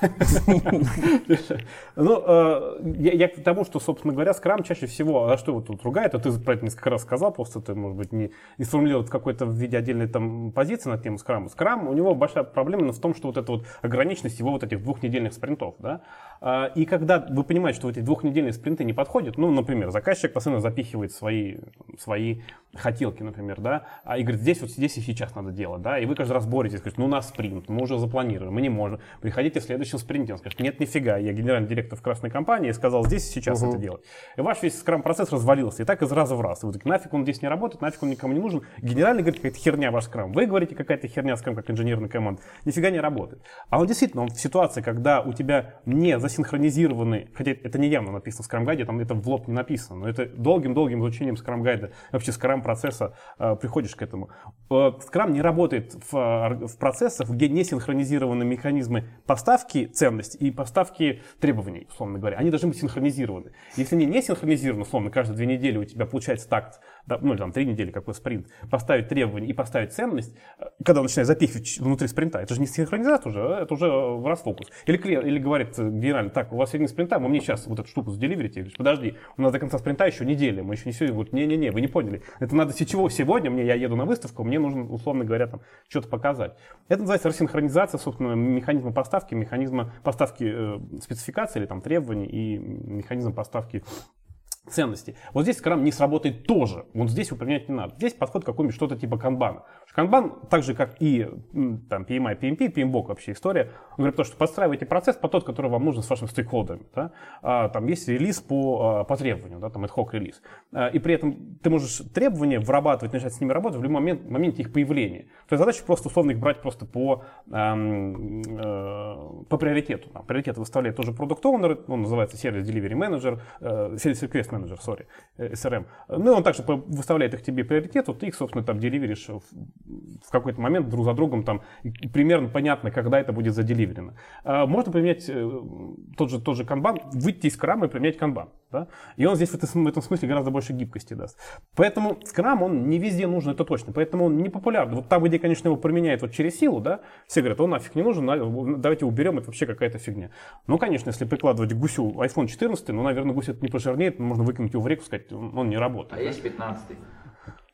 Ну, э, я, к тому, что, собственно говоря, скрам чаще всего, а что его тут ругает, а ты про это несколько раз сказал, просто ты, может быть, не, сформулировал какой-то в виде отдельной там позиции на тему скрама. Скрам, у него большая проблема в том, что вот эта вот ограниченность его вот этих двухнедельных спринтов, да, А, и когда вы понимаете, что эти двухнедельные спринты не подходят, ну, например, заказчик постоянно запихивает свои, свои хотелки, например, да, а, и говорит, здесь вот здесь и сейчас надо делать, да, и вы каждый раз боретесь, говорите, ну, у нас спринт, мы уже запланировали, мы не можем, приходите в следующем спринте, он скажет, нет, нифига, я генеральный директор в красной компании сказал, здесь и сейчас это делать. И ваш весь скрам-процесс развалился, и так из раза в раз. И вы такие, нафиг он здесь не работает, нафиг он никому не нужен. Генеральный говорит, какая-то херня ваш скрам. Вы говорите, какая-то херня скрам, как инженерная команда. Нифига не работает. А он действительно, он в ситуации, когда у тебя не засинхронизированы, хотя это не явно написано в скрам-гайде, там это в лоб не написано, но это долгим-долгим изучением скрам-гайда, вообще скрам-процесса э, приходишь к этому. Э, Скрам не работает в, в процессах, где не синхронизированы механизмы поставки ценностей и поставки требований, условно говоря. Они должны быть синхронизированы. Если они не синхронизированы, условно, каждые две недели у тебя получается такт, ну или там три недели, какой спринт, поставить требования и поставить ценность, э, когда он начинает запихивать внутри спринта, это же не синхронизация уже, а это уже в расфокус. Или клиент, или говорит э, генерально, так, у вас сегодня спринта, вы мне сейчас вот эту штуку заделиверите. Говорю, подожди, у нас до конца спринта еще неделя, мы еще не сегодня. Говорит, не-не-не, вы не поняли. Это надо чего сегодня, мне я еду на выставку, мне нужно, условно говоря, там что-то показать. Это называется рассинхронизация, собственно, механизма поставки, механизма поставки э, спецификации или там требований и механизм поставки ценностей. Вот здесь скрам не сработает тоже. Вот здесь применять не надо. Здесь подход какой-нибудь что-то типа канбана. Канбан, так же как и там, PMI, PMP, PMBOK вообще история, он говорит то, что подстраивайте процесс по тот, который вам нужен с вашими стейкхолдерами. Да? А, там есть релиз по, а, по требованию, да, там ad hoc релиз. А, и при этом ты можешь требования вырабатывать, начать с ними работать в любой момент, моменте их появления. То есть задача просто условно их брать просто по, ам, э, по приоритету. Там, приоритеты выставляет тоже продукт оунер он называется сервис Delivery Manager, э, Service Request Manager, sorry, э, SRM. Ну и он также выставляет их тебе приоритету, ты их, собственно, там деливеришь в, какой-то момент друг за другом, там примерно понятно, когда это будет заделиверено. А Можно применять э, тот же, тот же канбан, выйти из крама и применять канбан. Да? И он здесь в этом, в этом смысле гораздо больше гибкости даст. Поэтому скрам, он не везде нужен, это точно. Поэтому он не популярный. Вот там, где, конечно, его применяют вот через силу, да, все говорят, он нафиг не нужен, давайте уберем, это вообще какая-то фигня. Ну, конечно, если прикладывать гусю iPhone 14, ну, наверное, гусь это не пожирнеет, можно выкинуть его в реку, сказать, он не работает. А да. есть 15 Ну,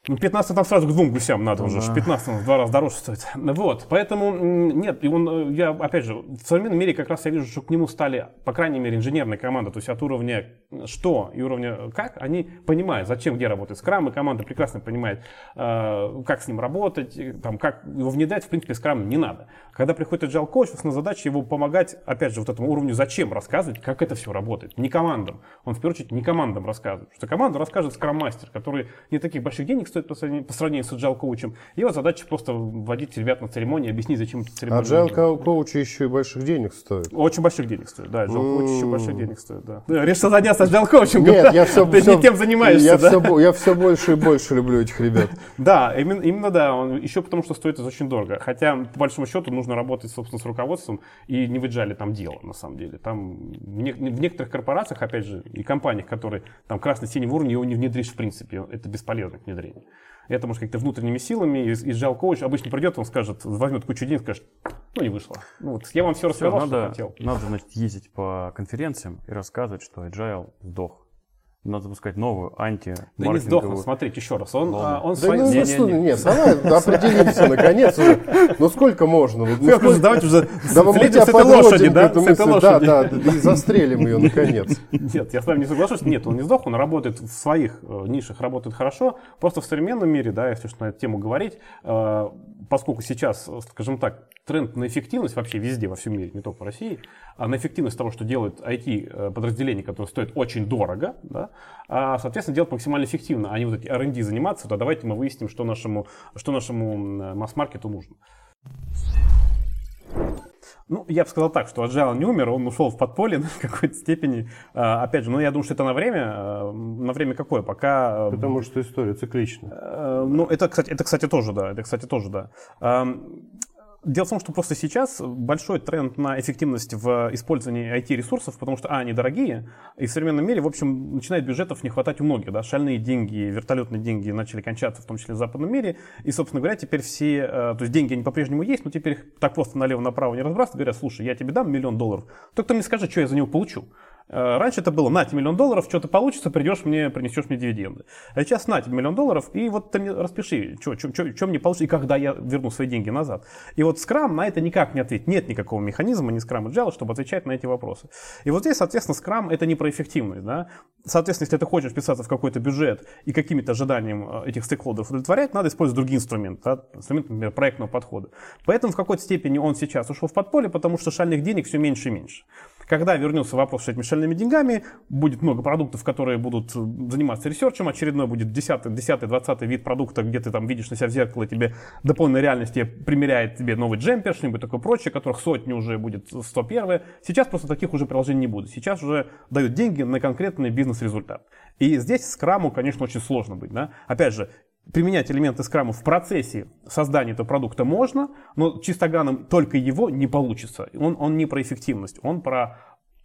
15 там сразу к двум гусям надо уже, 15 в два раза дороже стоит. Вот, поэтому нет, и он, э, я, опять же, в современном мире как раз я вижу, что к нему стали, по крайней мере, инженерная команда, то есть от уровня что и уровня как, они понимают, зачем, где работает скрам, и команда прекрасно понимает, э, как с ним работать, там, как его внедрять, в принципе, скрам не надо. Когда приходит agile coach, основная задача его помогать, опять же, вот этому уровню зачем рассказывать, как это все работает, не командам. Он, в первую очередь, не командам рассказывает, что команду расскажет скрам-мастер, который не таких больших денег стоит по сравнению, по сравнению с agile коучем. Его задача просто вводить ребят на церемонии, объяснить, зачем эта церемония. Agile коучи еще и больших денег стоит. Очень больших денег стоит, да, agile коуч еще больших денег стоит, да. Да, Решил заняться agile коучем. Нет, я все, Ты не тем занимаешься, я да? Все, я все больше и больше люблю этих ребят. Да, именно, да. Еще потому, что стоит это очень дорого. Хотя, по большому счету, нужно работать, собственно, с руководством и не в agile там дело, на самом деле. Там в, не- в некоторых корпорациях, опять же, и компаниях, которые там красно-синий уровень, его не внедришь в принципе. Это бесполезно к внедрению. Это может как-то внутренними силами. И, и agile коуч обычно придет, он скажет, возьмет кучу денег, скажет, ну не вышло. Ну, вот, я вам все рассказал, что надо, хотел. надо, значит, ездить по конференциям и рассказывать, что Agile сдох. Надо запускать новую анти Да не сдохнул, смотрите еще раз. Он, а, он Да свои- ну, Не, не, что, не. нет, давай определимся наконец уже. Ну сколько можно? Ну, сколько- давайте уже Да мы слезем тебя с этой лошади, да? С этой. Да, лошади. да, да, и застрелим ее наконец. Нет, я с вами не соглашусь. Нет, он не сдох, он работает в своих э, нишах, работает хорошо. Просто в современном мире, да, если уж на эту тему говорить, э, поскольку сейчас, э, скажем так, тренд на эффективность вообще везде, во всем мире, не только в России, а на эффективность того, что делают IT-подразделения, которые стоят очень дорого, да, соответственно, делать максимально эффективно, а не вот эти R&D заниматься, то давайте мы выясним, что нашему, что нашему масс-маркету нужно. Ну, я бы сказал так, что Agile не умер, он ушел в подполье <laughs> в какой-то степени. А, Опять же, ну, я думаю, что это на время. а, На время какое? Пока... Потому что история циклична. Э, Ну, это, кстати, это, кстати, тоже, да. Это, кстати, тоже, да. Дело в том, что просто сейчас большой тренд на эффективность в использовании IT-ресурсов, потому что, а, они дорогие, и в современном мире, в общем, начинает бюджетов не хватать у многих, да, шальные деньги, вертолетные деньги начали кончаться, в том числе в западном мире, и, собственно говоря, теперь все, э, то есть деньги, они по-прежнему есть, но теперь их так просто налево-направо не разбрасывают, говорят, слушай, я тебе дам миллион долларов, только ты мне скажи, что я за него получу. Э, Раньше это было, на тебе миллион долларов, что-то получится, придешь мне, принесешь мне дивиденды. А сейчас на тебе миллион долларов, и вот ты мне распиши, что мне получится, и когда я верну свои деньги назад. И вот Scrum на это никак не ответит. Нет никакого механизма, ни Scrum, ни Agile, чтобы отвечать на эти вопросы. И вот здесь, соответственно, Scrum это не про эффективность. Да? Соответственно, если ты хочешь вписаться в какой-то бюджет и какими-то ожиданиям э, этих стейкхолдеров удовлетворять, надо использовать другие инструменты. Да? Инструменты, например, проектного подхода. Поэтому в какой-то степени он сейчас ушел в подполье, потому что шальных денег все меньше и меньше. Когда вернется вопрос с этими шальными деньгами, будет много продуктов, которые будут э, заниматься ресерчем, очередной будет 10, 10 20 вид продукта, где ты там видишь на себя в зеркало, тебе дополненная реальность тебе примеряет тебе новый джемпер, что-нибудь такое прочее, которых сотни уже будет 101. Сейчас просто таких уже приложений не будет. Сейчас уже дают деньги на конкретный бизнес-результат. И здесь скраму, конечно, очень сложно быть. Да? Опять же, применять элементы скрама в процессе создания этого продукта можно, но чистоганом только его не получится. Он, он не про эффективность, он про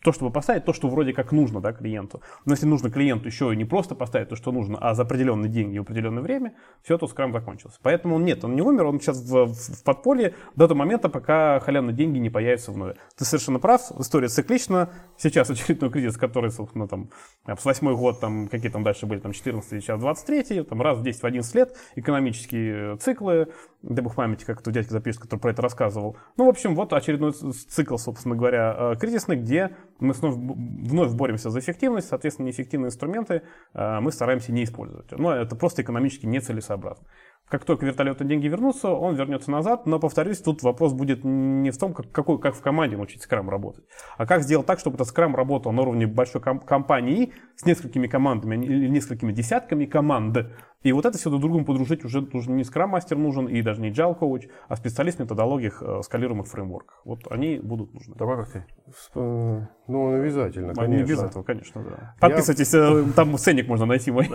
то, чтобы поставить то, что вроде как нужно да, клиенту. Но если нужно клиенту еще не просто поставить то, что нужно, а за определенные деньги и определенное время, все, то скрам закончился. Поэтому он нет, он не умер, он сейчас в, в- в подполье до того момента, пока халявные деньги не появятся вновь. Ты совершенно прав, история циклична. Сейчас <laughs> очередной кризис, который, собственно, там, там, с восьмой год, там, какие там дальше были, там, 14 сейчас 23 там, раз в 10-11 лет, экономические циклы, дай бог памяти, как это дядька запишет, который про это рассказывал. Ну, в общем, вот очередной цикл, собственно говоря, э, кризисный, где мы снова, вновь боремся за эффективность, соответственно, неэффективные инструменты э, мы стараемся не использовать. Но это просто экономически нецелесообразно. Как только вертолетные деньги вернутся, он вернется назад, но, повторюсь, тут вопрос будет не в том, как, какой, как в команде научить скрам работать, а как сделать так, чтобы этот скрам работал на уровне большой ком- компании с несколькими командами или несколькими десятками команд. И вот это все друг другу подружить уже, уже не скрам-мастер нужен, и даже не agile коуч, а специалист в методологиях, э, скалируемых фреймворках. Вот они будут нужны. Такой, как ты. Э, Ну, обязательно, Они конечно. без этого, конечно, да. Подписывайтесь, э, там ценник можно найти мой.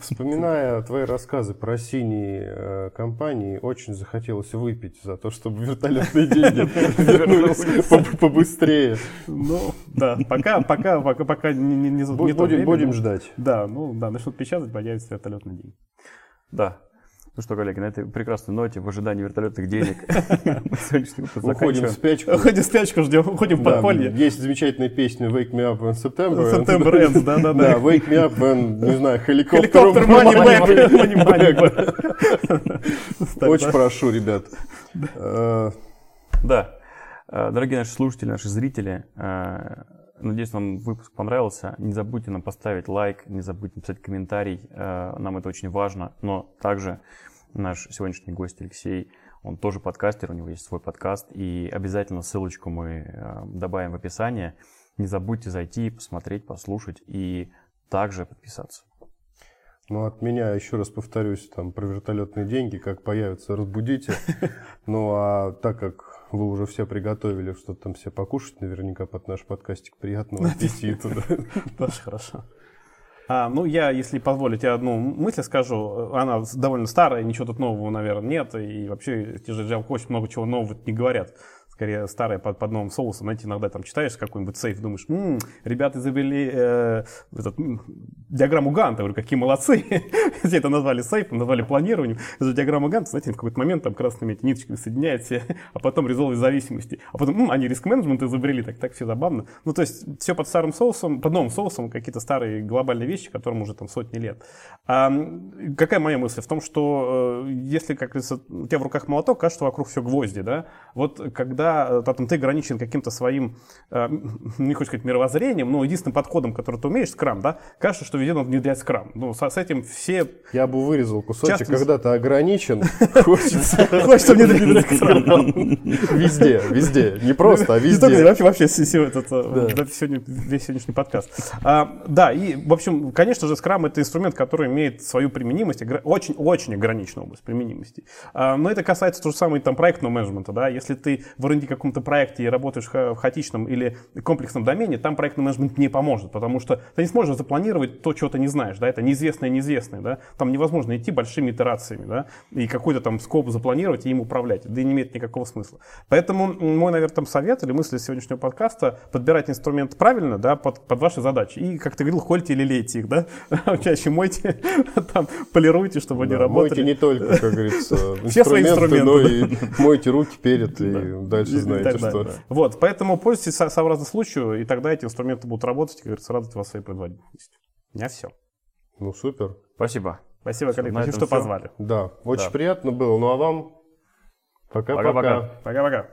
Вспоминая твои рассказы про синие э, компании, очень захотелось выпить за то, чтобы вертолетные деньги вернулись по- побыстрее. Ну, да, пока, пока, пока, пока не, Будем ждать. Да, ну да, начнут печатать, появится вертолетный день. Да. Ну что, коллеги, на этой прекрасной ноте, в ожидании вертолетных денег, <laughs> мы сегодняшний выпуск Уходим в спячку. Уходим в спячку, ждем, уходим в подполье. Есть замечательная песня Wake Me Up When September. <laughs> September ends, да, да, Да, да. Wake Me Up When, не знаю, helicopter, money back. Очень прошу, ребят. Э, Да. Э, Дорогие наши слушатели, наши зрители, э, надеюсь, вам выпуск понравился. Не забудьте нам поставить лайк, не забудьте написать комментарий. э, Нам это очень важно. Но также наш сегодняшний гость Алексей, он тоже подкастер, у него есть свой подкаст. И обязательно ссылочку мы э, добавим в описание. Не забудьте зайти, посмотреть, послушать и также подписаться. Ну, от меня, еще раз повторюсь, там, про вертолетные деньги, как появятся, разбудите. <laughs> Ну, а так как вы уже все приготовили что-то там все покушать, наверняка под наш подкастик. Приятного <laughs> аппетита. <laughs> Тоже хорошо. А, ну, я, если позволите, одну мысль скажу. Она довольно старая, ничего тут нового, наверное, нет. И вообще, те же Java очень много чего нового не говорят. Скорее, старое под, под новым соусом. Знаете, иногда там читаешь какой-нибудь сейф, думаешь, «М, ребята изобрели э, этот, м, диаграмму Ганта. Говорю, какие молодцы. <laughs> Все это назвали сейфом, назвали планированием. Это же диаграмма Ганта, знаете, в какой-то момент там красными эти ниточками соединяют все, <laughs> а потом резолвы зависимости. А потом, м, они риск-менеджмент изобрели, так, так все забавно. Ну, то есть, все под старым соусом, под новым соусом, какие-то старые глобальные вещи, которым уже там сотни лет. А, какая моя мысль? В том, что э, если, как говорится, у тебя в руках молоток, кажется, что вокруг все гвозди, да? Вот когда э, там, ты ограничен каким-то своим, э, не хочу сказать мировоззрением, но единственным подходом, который ты умеешь, скрам, да, кажется, что везде надо внедрять скрам. Ну, со- с этим все Я бы вырезал кусочек, Частность. когда ты ограничен, <laughs> хочется Хочется внедрить <laughs> скрам. везде, везде. Не просто, а везде. вообще, вообще э, сегодня, весь сегодняшний подкаст. А, да, и, в общем, конечно же, скрам это инструмент, который имеет свою применимость, очень-очень ограниченную область применимости. А, но это касается то же самое там проектного менеджмента, да, если ты в R&D каком-то проекте и работаешь в хаотичном или комплексном домене, там проектный менеджмент не поможет, потому что ты не сможешь запланировать то, чего ты не знаешь, да, это неизвестное неизвестное, да, там невозможно идти большими итерациями, да, и какой-то там скоп запланировать и им управлять, да и не имеет никакого смысла. Поэтому мой, наверное, там совет или мысль сегодняшнего подкаста подбирать инструмент правильно, да, под, под ваши задачи. И, как ты говорил, хольте или лейте их, да, <laughs> чаще мойте, <laughs> там, полируйте, чтобы они работали. Мойте не только, как говорится, <laughs> Все свои инструменты, но и мойте руки перед, и дальше И знаете, что. да. Вот, поэтому пользуйтесь со- сообразно случаю, и тогда эти инструменты будут работать, и, как говорится, радовать вас своей производительностью. У меня все. Ну, супер. Спасибо. Спасибо, коллеги, спасибо, что всё. позвали. Да, очень Да. приятно было. Ну, а вам. Пока-пока. Пока-пока.